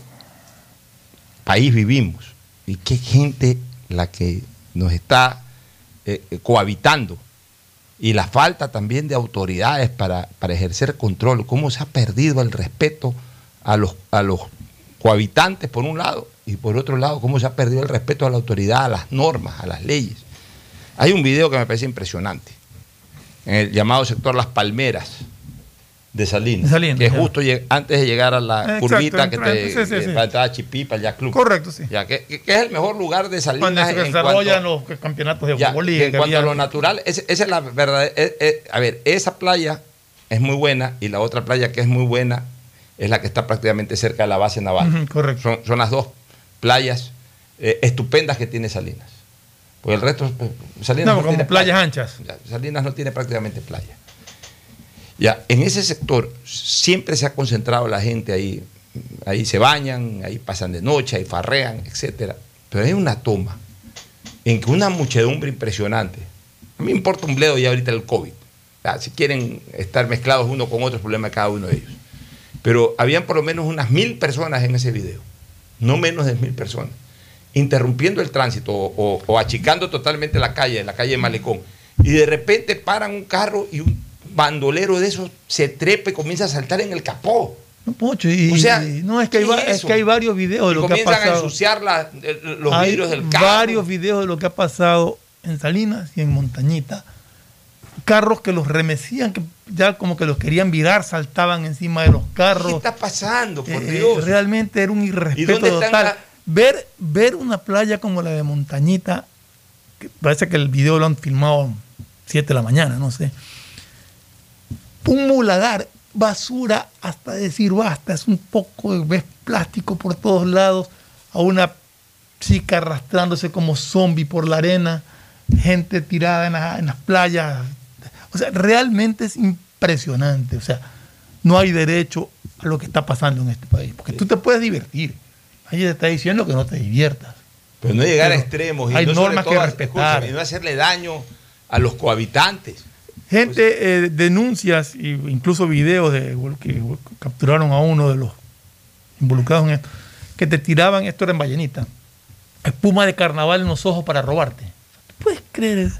país vivimos y qué gente la que nos está eh, eh, cohabitando. Y la falta también de autoridades para, para ejercer control, cómo se ha perdido el respeto a los, a los cohabitantes por un lado y por otro lado cómo se ha perdido el respeto a la autoridad, a las normas, a las leyes. Hay un video que me parece impresionante, en el llamado sector Las Palmeras de Salinas, De Salinas, que es ya. justo antes de llegar a la Exacto, curvita que te sí, sí, sí. a Chipí, para el Club. Correcto, sí. Ya, que, es el mejor lugar de Salinas Cuando se en desarrollan cuanto- los campeonatos de ya, fútbol liga, en cuanto a lo natural, es- esa es la verdad. es- es- a ver, esa playa es muy buena y la otra playa que es muy buena es la que está prácticamente cerca de la base naval. Correcto. Son, son las dos playas eh, estupendas que tiene Salinas. Porque el resto, eh, Salinas No, como tiene playas playa. anchas. Salinas no tiene prácticamente playa. Ya, en ese sector siempre se ha concentrado la gente ahí. Ahí se bañan, ahí pasan de noche, ahí farrean, etcétera. Pero hay una toma en que una muchedumbre impresionante. A mí me importa un bledo ya ahorita el COVID. Ya, si quieren estar mezclados uno con otro, es problema de cada uno de ellos. Pero habían por lo menos unas mil personas en ese video. No menos de mil personas. Interrumpiendo el tránsito o, o- o achicando totalmente la calle, la calle de Malecón. Y de repente paran un carro y un bandolero de esos se trepa y comienza a saltar en el capó. No, Pocho, y, O sea, y- no, es que, hay, ¿qué va- es que hay varios videos de lo que ha comienzan a pasado. ensuciar la- los Hay vidrios del carro. varios videos de lo que ha pasado en Salinas y en Montañita. Carros que los remecían, que ya como que los querían virar, saltaban encima de los carros. ¿Qué está pasando, por Eh, Dios? realmente era un irrespeto dónde están total. Ver, ver una playa como la de Montañita, que parece que el video lo han filmado 7 de la mañana, no sé. Un muladar, basura hasta decir basta, es un poco de ves plástico por todos lados, a una chica arrastrándose como zombie por la arena, gente tirada en, la- en las playas. O sea, realmente es impresionante. O sea, no hay derecho a lo que está pasando en este país. Porque tú te puedes divertir. Nadie te está diciendo que no te diviertas. Pero no llegar a extremos y hay no normas todo, que respetar. y no hacerle daño a los cohabitantes. Gente, eh, denuncias e incluso videos de que capturaron a uno de los involucrados en esto, que te tiraban, esto era en Vallenita, espuma de carnaval en los ojos para robarte. ¿Tú puedes creer eso?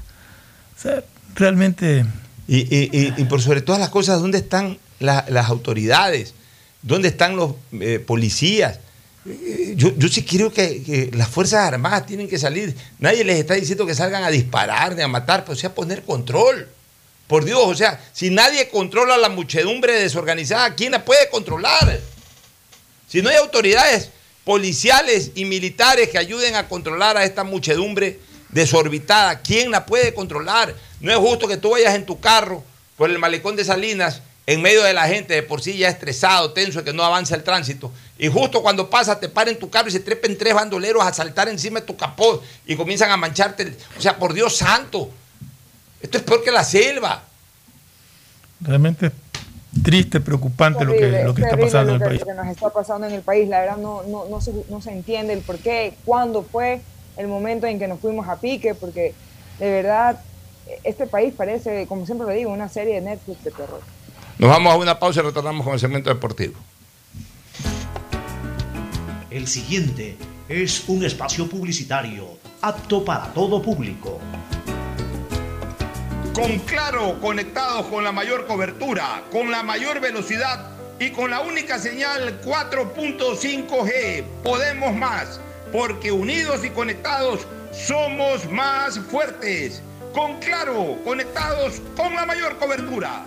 O sea, realmente... Y, y- y- y por sobre todas las cosas, ¿dónde están la- las autoridades? ¿Dónde están los eh, policías? Eh, Yo, yo sí creo que, las Fuerzas Armadas tienen que salir. Nadie les está diciendo que salgan a disparar ni a matar, pero sí a poner control. Por Dios, o sea, si nadie controla la muchedumbre desorganizada, ¿quién la puede controlar? Si no hay autoridades policiales y militares que ayuden a controlar a esta muchedumbre desorbitada, ¿quién la puede controlar? No es justo que tú vayas en tu carro por el malecón de Salinas, en medio de la gente, de por sí ya estresado, tenso, que no avanza el tránsito, y justo cuando pasa te paren tu carro y se trepen tres bandoleros a saltar encima de tu capó y comienzan a mancharte. el- O sea, por Dios santo, esto es peor que la selva. Realmente es triste, preocupante lo que, lo que está pasando en el país. lo que nos está pasando en el país. La verdad no, no, no, se, no se entiende el por qué, cuándo fue el momento en que nos fuimos a pique, porque de verdad este país parece, como siempre lo digo, una serie de Netflix de terror. Nos vamos a una pausa y retornamos con el segmento deportivo. El siguiente es un espacio publicitario apto para todo público. Con Claro, conectados con la mayor cobertura, con la mayor velocidad y con la única señal 4.5G. Podemos más, porque unidos y conectados somos más fuertes. Con Claro, conectados con la mayor cobertura.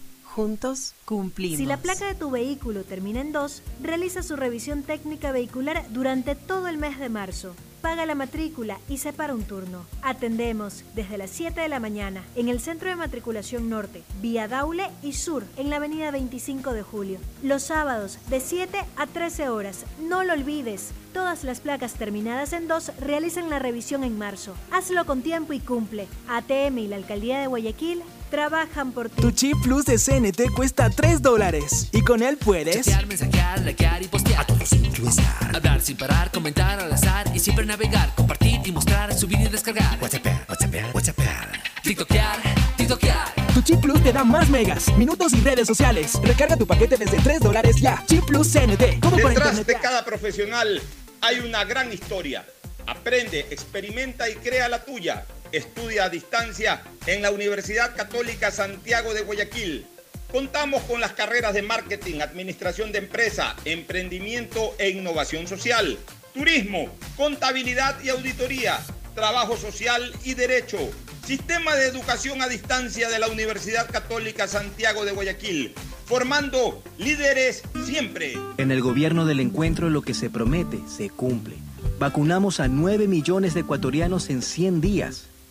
Juntos cumplimos. Si la placa de tu vehículo termina en 2, realiza su revisión técnica vehicular durante todo el mes de marzo. Paga la matrícula y separa un turno. Atendemos desde las 7 de la mañana en el Centro de Matriculación Norte, vía Daule y Sur, en la avenida 25 de Julio. Los sábados de 7 a 13 horas. No lo olvides. Todas las placas terminadas en 2 realizan la revisión en marzo. Hazlo con tiempo y cumple. ATM y la Alcaldía de Guayaquil trabajan por ti. Tu chip plus de CNT cuesta 3 dólares y con él puedes Chatear, mensajear, likear y postear. A todos incluestar. Hablar sin parar, comentar al azar y siempre navegar, compartir y mostrar, subir y descargar. WhatsApp, WhatsApp, WhatsApp. TikTokear, TikTokear. Tu chip plus te da más megas, minutos y redes sociales. Recarga tu paquete desde 3 dólares ya. Chip plus CNT. ¿Cómo por Detrás de cada profesional hay una gran historia. Aprende, experimenta y crea la tuya. Estudia a distancia en la Universidad Católica Santiago de Guayaquil. Contamos con las carreras de marketing, administración de empresa, emprendimiento e innovación social, turismo, contabilidad y auditoría, trabajo social y derecho. Sistema de educación a distancia de la Universidad Católica Santiago de Guayaquil, formando líderes siempre. En el gobierno del encuentro lo que se promete se cumple. Vacunamos a 9 millones de ecuatorianos en 100 días.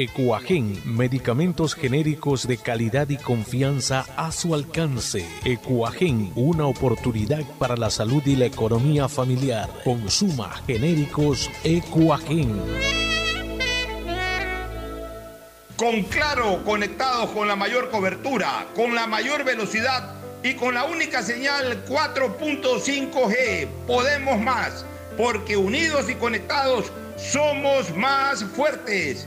Ecuagen, medicamentos genéricos de calidad y confianza a su alcance. Ecuagen, una oportunidad para la salud y la economía familiar. Consuma genéricos Ecuagen. Con Claro, conectados con la mayor cobertura, con la mayor velocidad y con la única señal 4.5G. Podemos más, porque unidos y conectados somos más fuertes.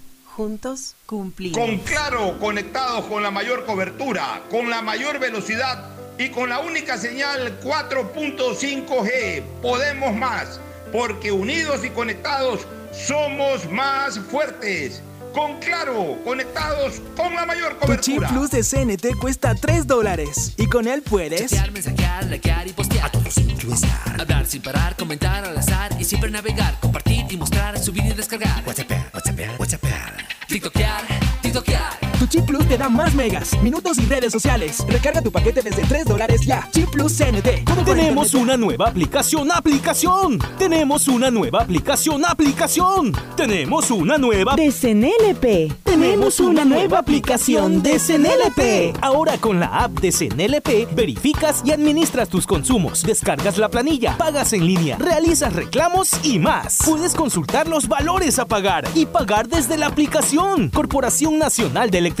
Juntos cumplimos. Con Claro, conectados con la mayor cobertura, con la mayor velocidad y con la única señal 4.5G. Podemos más, porque unidos y conectados somos más fuertes. Con Claro, conectados con la mayor Tu chip cobertura. plus de CNT cuesta 3 dólares. Y con él puedes. Chatear, mensajear, likear y postear. A todo centro estar. Hablar sin parar, comentar al azar y siempre navegar, compartir y mostrar, subir y descargar. WhatsApp, WhatsApp, WhatsApp. TikTokear, TikTokear. Chip plus te da más megas, minutos y redes sociales. Recarga tu paquete desde 3 dólares ya. Chip plus CNT. ¿Cómo Tenemos una nueva aplicación, aplicación. Tenemos una nueva aplicación, aplicación. Tenemos una nueva de CNLP. Tenemos una nueva aplicación de CNLP. Ahora con la app de CNLP verificas y administras tus consumos, descargas la planilla, pagas en línea, realizas reclamos y más. Puedes consultar los valores a pagar y pagar desde la aplicación. Corporación Nacional de Electricidad,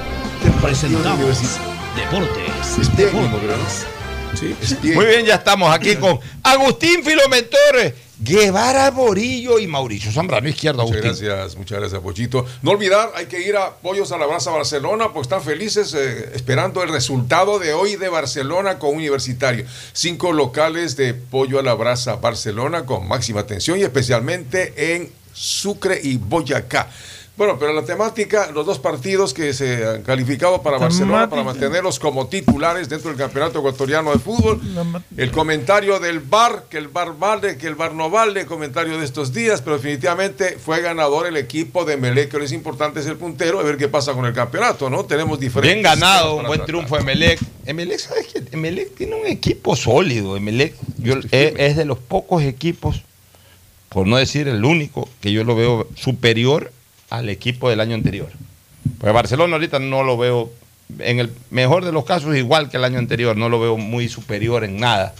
presentamos Deportes. Deportes. Muy bien, ya estamos aquí con Agustín Filomentor, Guevara Borillo y Mauricio Zambrano, izquierdo Muchas Agustín. gracias, muchas gracias, Pochito. No olvidar, hay que ir a Pollos a la Brasa Barcelona, pues están felices eh, esperando el resultado de hoy de Barcelona con Universitario. Cinco locales de Pollo a la Brasa Barcelona con máxima atención y especialmente en Sucre y Boyacá. Bueno, pero la temática, los dos partidos que se han calificado para Barcelona para mantenerlos como titulares dentro del Campeonato Ecuatoriano de Fútbol. El comentario del VAR, que el VAR vale, que el VAR no vale, comentario de estos días, pero definitivamente fue ganador el equipo de Melec, que lo es importante es el puntero, a ver qué pasa con el campeonato, ¿no? Tenemos diferentes... Bien ganado, un buen tratar. triunfo de Emelec. Emelec, ¿sabes qué? Emelec tiene un equipo sólido. Emelec yo- es, es de los pocos equipos, por no decir el único, que yo lo veo superior al equipo del año anterior. Porque Barcelona ahorita no lo veo, en el mejor de los casos, igual que el año anterior, no lo veo muy superior en nada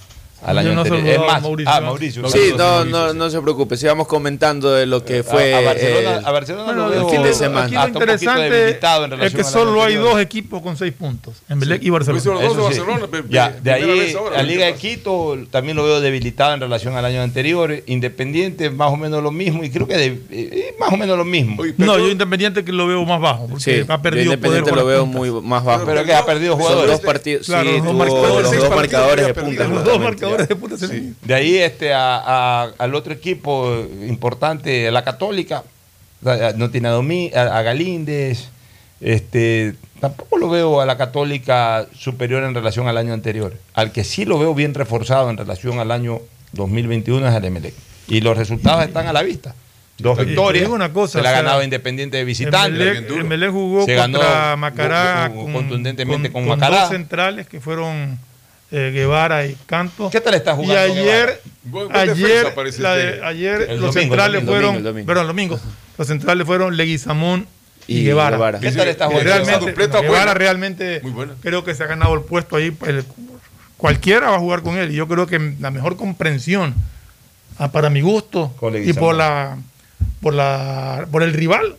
al año no anterior. Es a más, Mauricio, ah. Mauricio. Sí, no, no, no se preocupe, sigamos comentando de lo que fue a, a Barcelona, eh, a Barcelona Bueno, lo el fin de semana. lo Aquí lo interesante en es que solo hay dos equipos con seis puntos, Emelec y Barcelona. Los dos de Eso sí. Barcelona, Ya, de ahí ahora, la ¿qué Liga de? Quito también lo veo debilitado en relación al año anterior. Independiente más o menos lo mismo y creo que de- eh, más o menos lo mismo. No, yo Independiente que lo veo más bajo, porque Sí, ha perdido poder Independiente por lo veo puntas. muy más bajo. Pero que ha perdido Son jugadores. dos partidos, Claro, sí, los dos marcadores, de punta. Los dos marcadores de punta. Sí. De ahí este a, a- al otro equipo importante, la Católica, a- no tiene a, Domi- a, a Galíndez, este, tampoco lo veo a la Católica superior en relación al año anterior. Al que sí lo veo bien reforzado en relación al año 2021 es al Emelec. Y los resultados están a la vista. Dos victorias. una cosa, se le ha o sea, ganado Independiente de visitante. Emelec, jugó Se ganó contra Macará jugó con- contundentemente con, con Macará. dos centrales que fueron eh, Guevara y Canto. ¿Qué tal está jugando Y ayer, ayer, la de- ayer los domingo, centrales domingo, fueron, el domingo. perdón, el domingo, los centrales fueron Leguizamón y, Y Guevara. Guevara. ¿Qué tal está jugando? realmente, dupleta Guevara realmente creo que se ha ganado el puesto ahí. el- cualquiera va a jugar con él. Y yo creo que la mejor comprensión, ah, para mi gusto, Con y por la por la por el rival,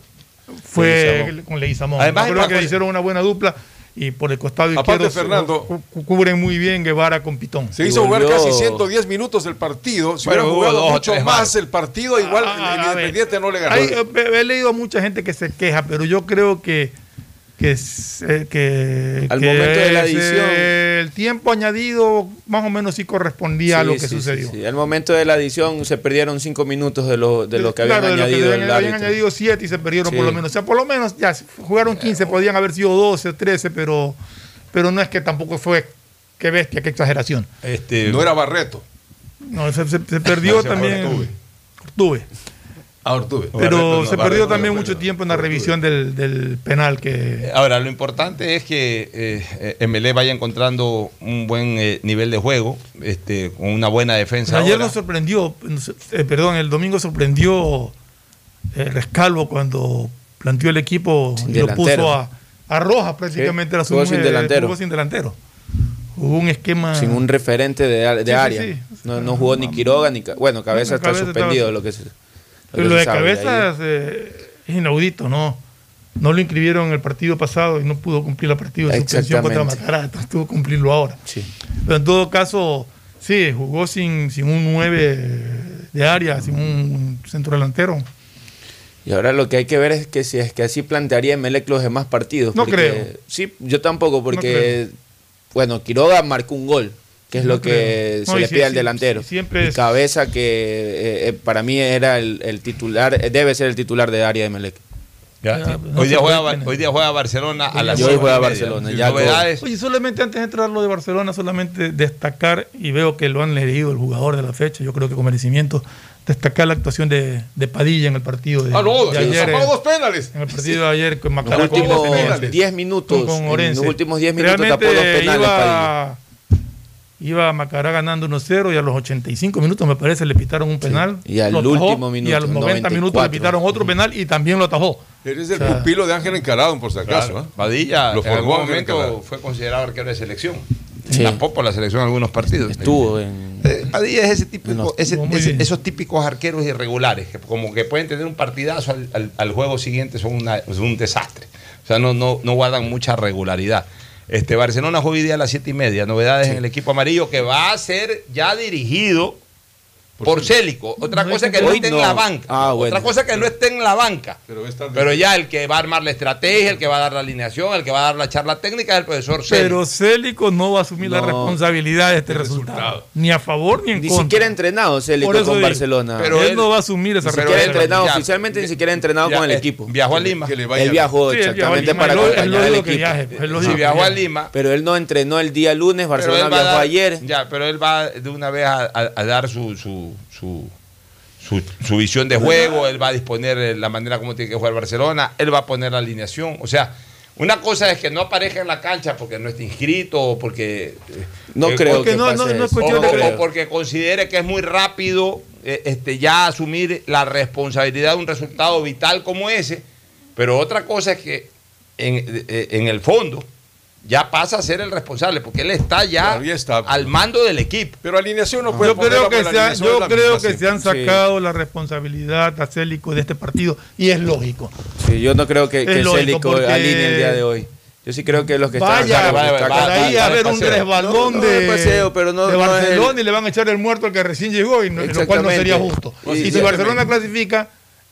fue Leguizamón. con Leguizamón. Además, Yo creo que hicieron una buena dupla y por el costado Aparte, izquierdo se- Fernando- cu- cu- cubren muy bien Guevara con Pitón. Se hizo jugar casi 110 minutos el partido. Si Bueno, hubiera jugado dos mucho tres más el partido, igual Ah, el. Independiente no le ganó. Hay- he, he leído a mucha gente que se queja, pero yo creo que que, se- que, Al que momento de la se- edición. el tiempo añadido más o menos sí correspondía a lo que sí, sucedió. sí. Al momento de la edición se perdieron cinco minutos de lo, de lo que habían Claro, de lo añadido habían, el habían añadido 7 y se perdieron Sí. por lo menos. O sea, por lo menos ya jugaron 15, podían haber sido 12 o 13, pero, pero no es que tampoco fue, qué bestia, qué exageración. Este, No era Barreto. No, se, se- se perdió No, se también. Ortuve. Pero no, se perdió también mucho tiempo en la revisión del, del penal que... Ahora, lo importante es que eh, MLE vaya encontrando un buen eh, nivel de juego, este, con una buena defensa. Ayer ahora. nos sorprendió, eh, perdón, el domingo sorprendió eh, Rescalvo cuando planteó el equipo Sin y lo puso a, a Roja prácticamente. Sí, era su- jugó sin delantero. jugó sin delantero. Hubo un esquema... Sin un referente de, de Sí, sí, área. sí. No, no jugó ni Quiroga ni. Bueno, Cabeza está Cabeza suspendido, estaba- lo que se. Pero lo de sabe cabeza ahí. eh, es inaudito, ¿no? No lo inscribieron en el partido pasado y no pudo cumplir el partido de suspensión contra. Macará, entonces tuvo que cumplirlo ahora. Sí. Pero en todo caso, sí, jugó sin, sin un 9 de área, sin un centro delantero. Y ahora lo que hay que ver es que si es que así plantearía Melec los demás partidos. No porque- creo. Sí, yo tampoco, porque, bueno, Quiroga marcó un gol, que es No lo que se No, le sí, pide al delantero. siempre es- Cabeza, que eh, eh, para mí era el, el titular, eh, debe ser el titular de área de Melec. Ya, Ya, sí. no hoy, día juega, hoy día juega Barcelona a las Y hoy nueve juega. Barcelona, ya novedades. Oye, solamente antes de entrar a lo de Barcelona, solamente destacar, y veo que lo han leído el jugador de la fecha, yo creo que con merecimiento, destacar la actuación de, de Padilla en el partido de, Ah, no, de se ayer. eh, dos penales. En el partido de ayer con Los Macará. últimos con Orense. 10 minutos, Con- en los últimos 10 minutos Realmente tapó dos penales iba, iba Macará ganando 1-0 y a los 85 minutos me parece le pitaron un penal. y al último minuto, Y a los 90 minutos le 94. pitaron otro penal y también lo atajó. Eres el O sea, pupilo de Ángel Encarado, por si acaso. Claro. ¿eh? Padilla Lo en algún momento fue considerado arquero de selección. Sí. Tampoco la selección en algunos partidos. Estuvo en. Eh, Padilla es ese típico, No, ese- muy ese- bien. esos típicos arqueros irregulares, que como que pueden tener un partidazo al, al- al juego siguiente, son, una- son un desastre. O sea, no, no, no guardan mucha regularidad. Este, Barcelona hoy día a las siete y media. Novedades en el equipo amarillo que va a ser ya dirigido por Célico. Otra No, cosa es que no esté no. en la banca. Ah, bueno. Otra cosa es que no esté en la banca. Pero, ya el que va a armar la estrategia, el que va a dar la alineación, el que va a dar la charla técnica es el profesor Célico. Pero Célico no va a asumir la No. responsabilidad de este resultado. resultado. Ni a favor ni en Ni contra. siquiera entrenado Célico Por eso con digo, Barcelona. pero él, él- no va a asumir esa ni él- entrenado, ya- oficialmente ni siquiera entrenado Ya, con el equipo. Viajó a Lima. Que le vaya Él viajó Sí, él exactamente viajó a para. Él acompañar él al equipo. él dijo. viajó a Lima. Pero él no entrenó el día lunes, Barcelona él viajó ayer. Ya, pero él va de una vez a dar su, su, su, visión de juego, él va a disponer eh, la manera como tiene que jugar Barcelona, él va a poner la alineación. O sea, una cosa es que no aparezca en la cancha porque no está inscrito o porque. eh, No eh, creo Porque que no- pase no- no es eso. cuestión o, porque considere que es muy rápido eh, este, ya asumir la responsabilidad de un resultado vital como ese. Pero otra cosa es que en, en el fondo ya pasa a ser el responsable, porque él está ya al mando del equipo. Pero alineación no puede Yo creo que, se, ha- yo creo que se han sacado la responsabilidad a Célico de este partido y es lógico. Sí, yo no creo que, que Célico porque- alinee el día de hoy. Yo sí creo que los que Vaya, están... vaya, por ahí a ver un resbalón No, no, de, de paseo, pero no- de no es Barcelona el- y le van a echar el muerto al que recién llegó, y no- lo cual no sería justo. Y- Y, si. Barcelona clasifica,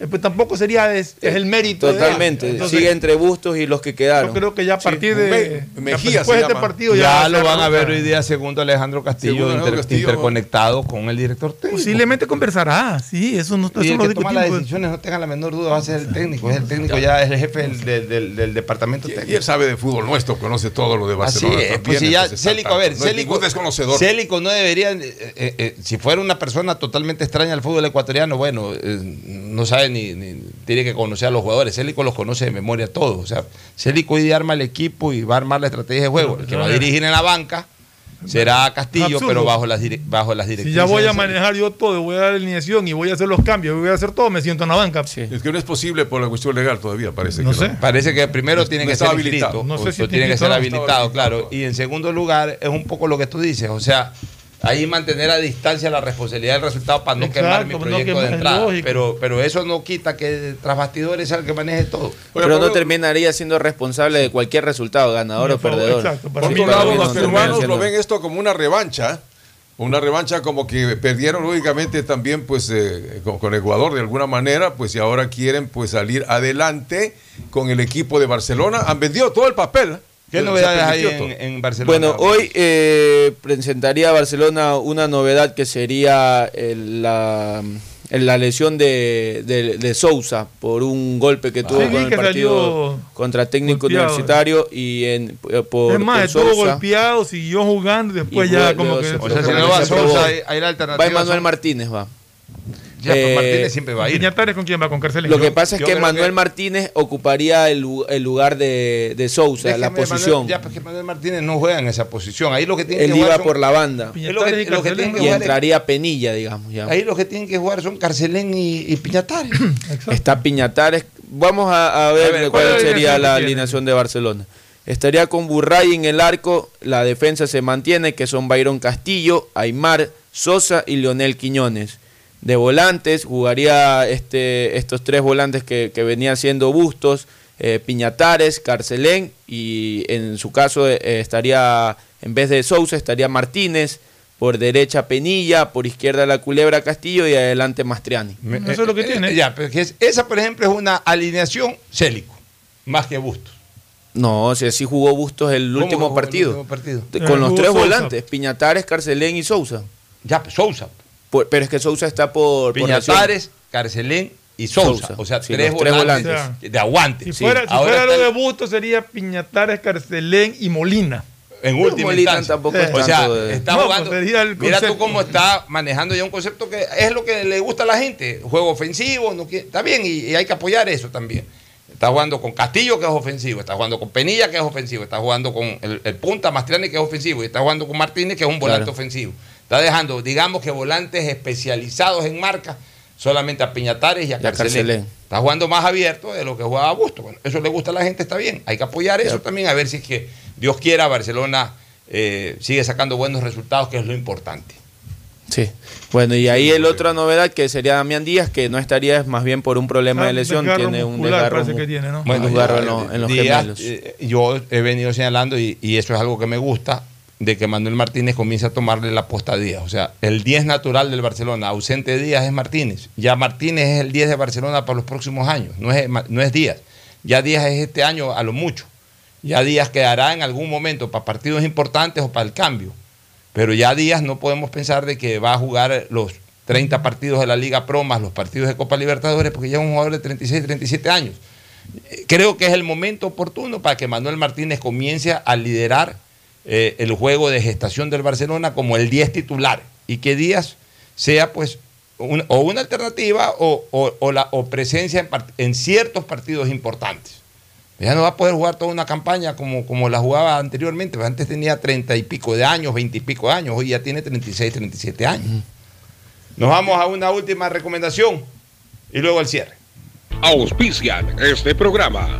pues tampoco sería es, es el mérito. de. Totalmente. Entonces, Sigue entre Bustos y los que quedaron. Yo creo que ya a partir de Me- Mejía después de este partido ya, ya, lo van a ver hoy día segundo Alejandro Castillo, Segundo Alejandro inter- Castillo. interconectado con el director técnico. Posiblemente conversará, sí, eso no eso Y el lo que toma las decisiones, no tengan la menor duda, va a ser el técnico. Es el técnico, ya es el jefe del, del- del- del departamento técnico. Y él sabe de fútbol nuestro, conoce todo lo de Así Barcelona. es, también, pues si ya Célico, está- a ver, no es Célico, desconocedor. Célico no debería, eh, eh, eh, si fuera una persona totalmente extraña al fútbol ecuatoriano, bueno, eh, no sabe ni, ni- tiene que conocer a los jugadores. Célico los conoce de memoria todos. O sea, Célico hoy día arma el equipo y va a armar la estrategia de juego. El que va a dirigir en la banca será Castillo, Absurdo. pero bajo las, bajo las Si directrices. ya voy a manejar yo todo, voy a dar la alineación y voy a hacer los cambios, voy a hacer todo, me siento en la banca. Es que no es posible por la cuestión legal todavía, parece. No que sé. Parece que primero No- tiene no que ser habilitado. inscrito, No sé si tiene que ser habilitado, claro. Y en segundo lugar, es un poco lo que tú dices, o sea, ahí mantener a distancia la responsabilidad del resultado para no Exacto, quemar mi no proyecto quemar, de entrada. Pero, pero eso no quita que tras bastidores sea el que maneje todo. Pero no terminaría siendo responsable de cualquier resultado, ganador o perdedor. Por Sí, otro lado, los peruanos lo ven esto como una revancha. Una revancha como que perdieron lógicamente también pues eh, con, con Ecuador de alguna manera, pues y ahora quieren pues salir adelante con el equipo de Barcelona. Han vendido todo el papel. ¿Qué novedades hay en, en Barcelona? Bueno, hoy eh, presentaría a Barcelona una novedad que sería el- la, la lesión de, de, de Sousa por un golpe que tuvo Sí, con vi el que partido contra técnico golpeado. universitario y en, eh, por, es más, estuvo Sousa. golpeado, siguió jugando y después Y ya luego como que... se- O sea, si se no va. Sousa, hay, hay la alternativa. Va Emanuel son- Martínez, va. Ya, Eh, Martínez siempre va a ir. Piñatares con quién va, con Carcelén. Lo que pasa es que Manuel que- Martínez ocuparía el, lu- el lugar de, de Sousa, la posición. Manuel- ya, porque Manuel Martínez no juega en esa posición. Ahí lo que tiene Él que iba son- por la banda. Es lo que, lo que tienen que Y jugar es- entraría Penilla, digamos. Ya. Ahí los que tienen que jugar son Carcelén y, y Piñatares. Está Piñatares. Vamos a, a ver, A ver, cuál, ¿cuál sería la alineación de Barcelona. Estaría con Burray en el arco, la defensa se mantiene, que son Byron Castillo, Aymar, Sosa y Leonel Quiñones. De volantes, jugaría este, estos tres volantes que, que venían siendo Bustos, eh, Piñatares, Carcelén y en su caso eh, estaría, en vez de Sousa, estaría Martínez, por derecha Penilla, por izquierda la Culebra Castillo y adelante Mastriani. Eso es lo que tiene. Eh, Ya, pero es- esa, por ejemplo, es una alineación célico, más que Bustos. No, si así jugó Bustos el ¿Cómo último el partido. último partido? De- Con los tres Sousa. volantes, Piñatares, Carcelén y Sousa. Ya, Sousa. Por- pero es que Sousa está por. Piñatares. Carcelén y Sousa. Sousa. O sea, Sí, tres, volantes, volantes. de aguante. Si Sí. fuera, si Ahora fuera lo de Busto sería Piñatares, Carcelén y Molina. en No, última Molina instancia. tampoco es o sea, tanto de- está No, jugando. pues sería el Mira tú cómo está manejando ya un concepto que es lo que le gusta a la gente. Juego ofensivo, no quiere- está bien y, y hay que apoyar eso también. Está jugando con Castillo, que es ofensivo. Está jugando con Penilla, que es ofensivo. Está jugando con el, el punta Mastriani, que es ofensivo. Y está jugando con Martínez, que es un volante Claro. ofensivo. Está dejando, digamos que volantes especializados en marca, solamente a Piñatares y a Carcelén. Está jugando más abierto de lo que jugaba Busto. Bueno, eso le gusta a la gente, está bien. Hay que apoyar eso también, a ver si es que Dios quiera, Barcelona eh, sigue sacando buenos resultados, que es lo importante. Sí. Bueno, y ahí el otra novedad que sería Damián Díaz, que no estaría es más bien por un problema Ah, de lesión, desgarro tiene un muscular desgarro, que tiene, ¿no? Bueno, desgarro ya, en, los- en los Díaz, gemelos. eh, yo he venido señalando, y, y eso es algo que me gusta, de que Manuel Martínez comienza a tomarle la posta a Díaz. O sea, el 10 natural del Barcelona, ausente Díaz es Martínez. Ya Martínez es el 10 de Barcelona para los próximos años, no es, no es Díaz. Ya Díaz es este año a lo mucho. Ya Díaz quedará en algún momento para partidos importantes o para el cambio. Pero ya Díaz no podemos pensar de que va a jugar los 30 partidos de la Liga Pro más los partidos de Copa Libertadores, porque ya es un jugador de 36, 37 años. Creo que es el momento oportuno para que Manuel Martínez comience a liderar eh, el juego de gestación del Barcelona como el 10 titular y que Díaz sea pues un- o una alternativa o, o- o la, o presencia en, part- en ciertos partidos importantes. Ya no va a poder jugar toda una campaña como, como la jugaba anteriormente. pues Antes tenía treinta y pico de años, veinte y pico de años. Hoy ya tiene 36, 37 años. Nos vamos a una última recomendación y luego el cierre. Auspician este programa.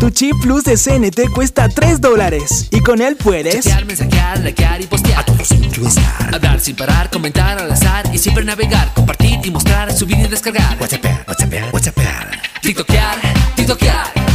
Tu chip plus de CNT cuesta 3 dólares y con él puedes Chatear, mensajear, likear y postear. A todos estar. Hablar sin parar, comentar al azar y siempre navegar, compartir y mostrar, subir y descargar. WhatsApp, WhatsApp, WhatsApp. TikTokear, TikTokear.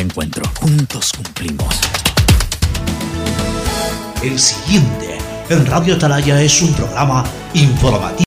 encuentro. Juntos cumplimos. El siguiente en Radio Atalaya es un programa informativo.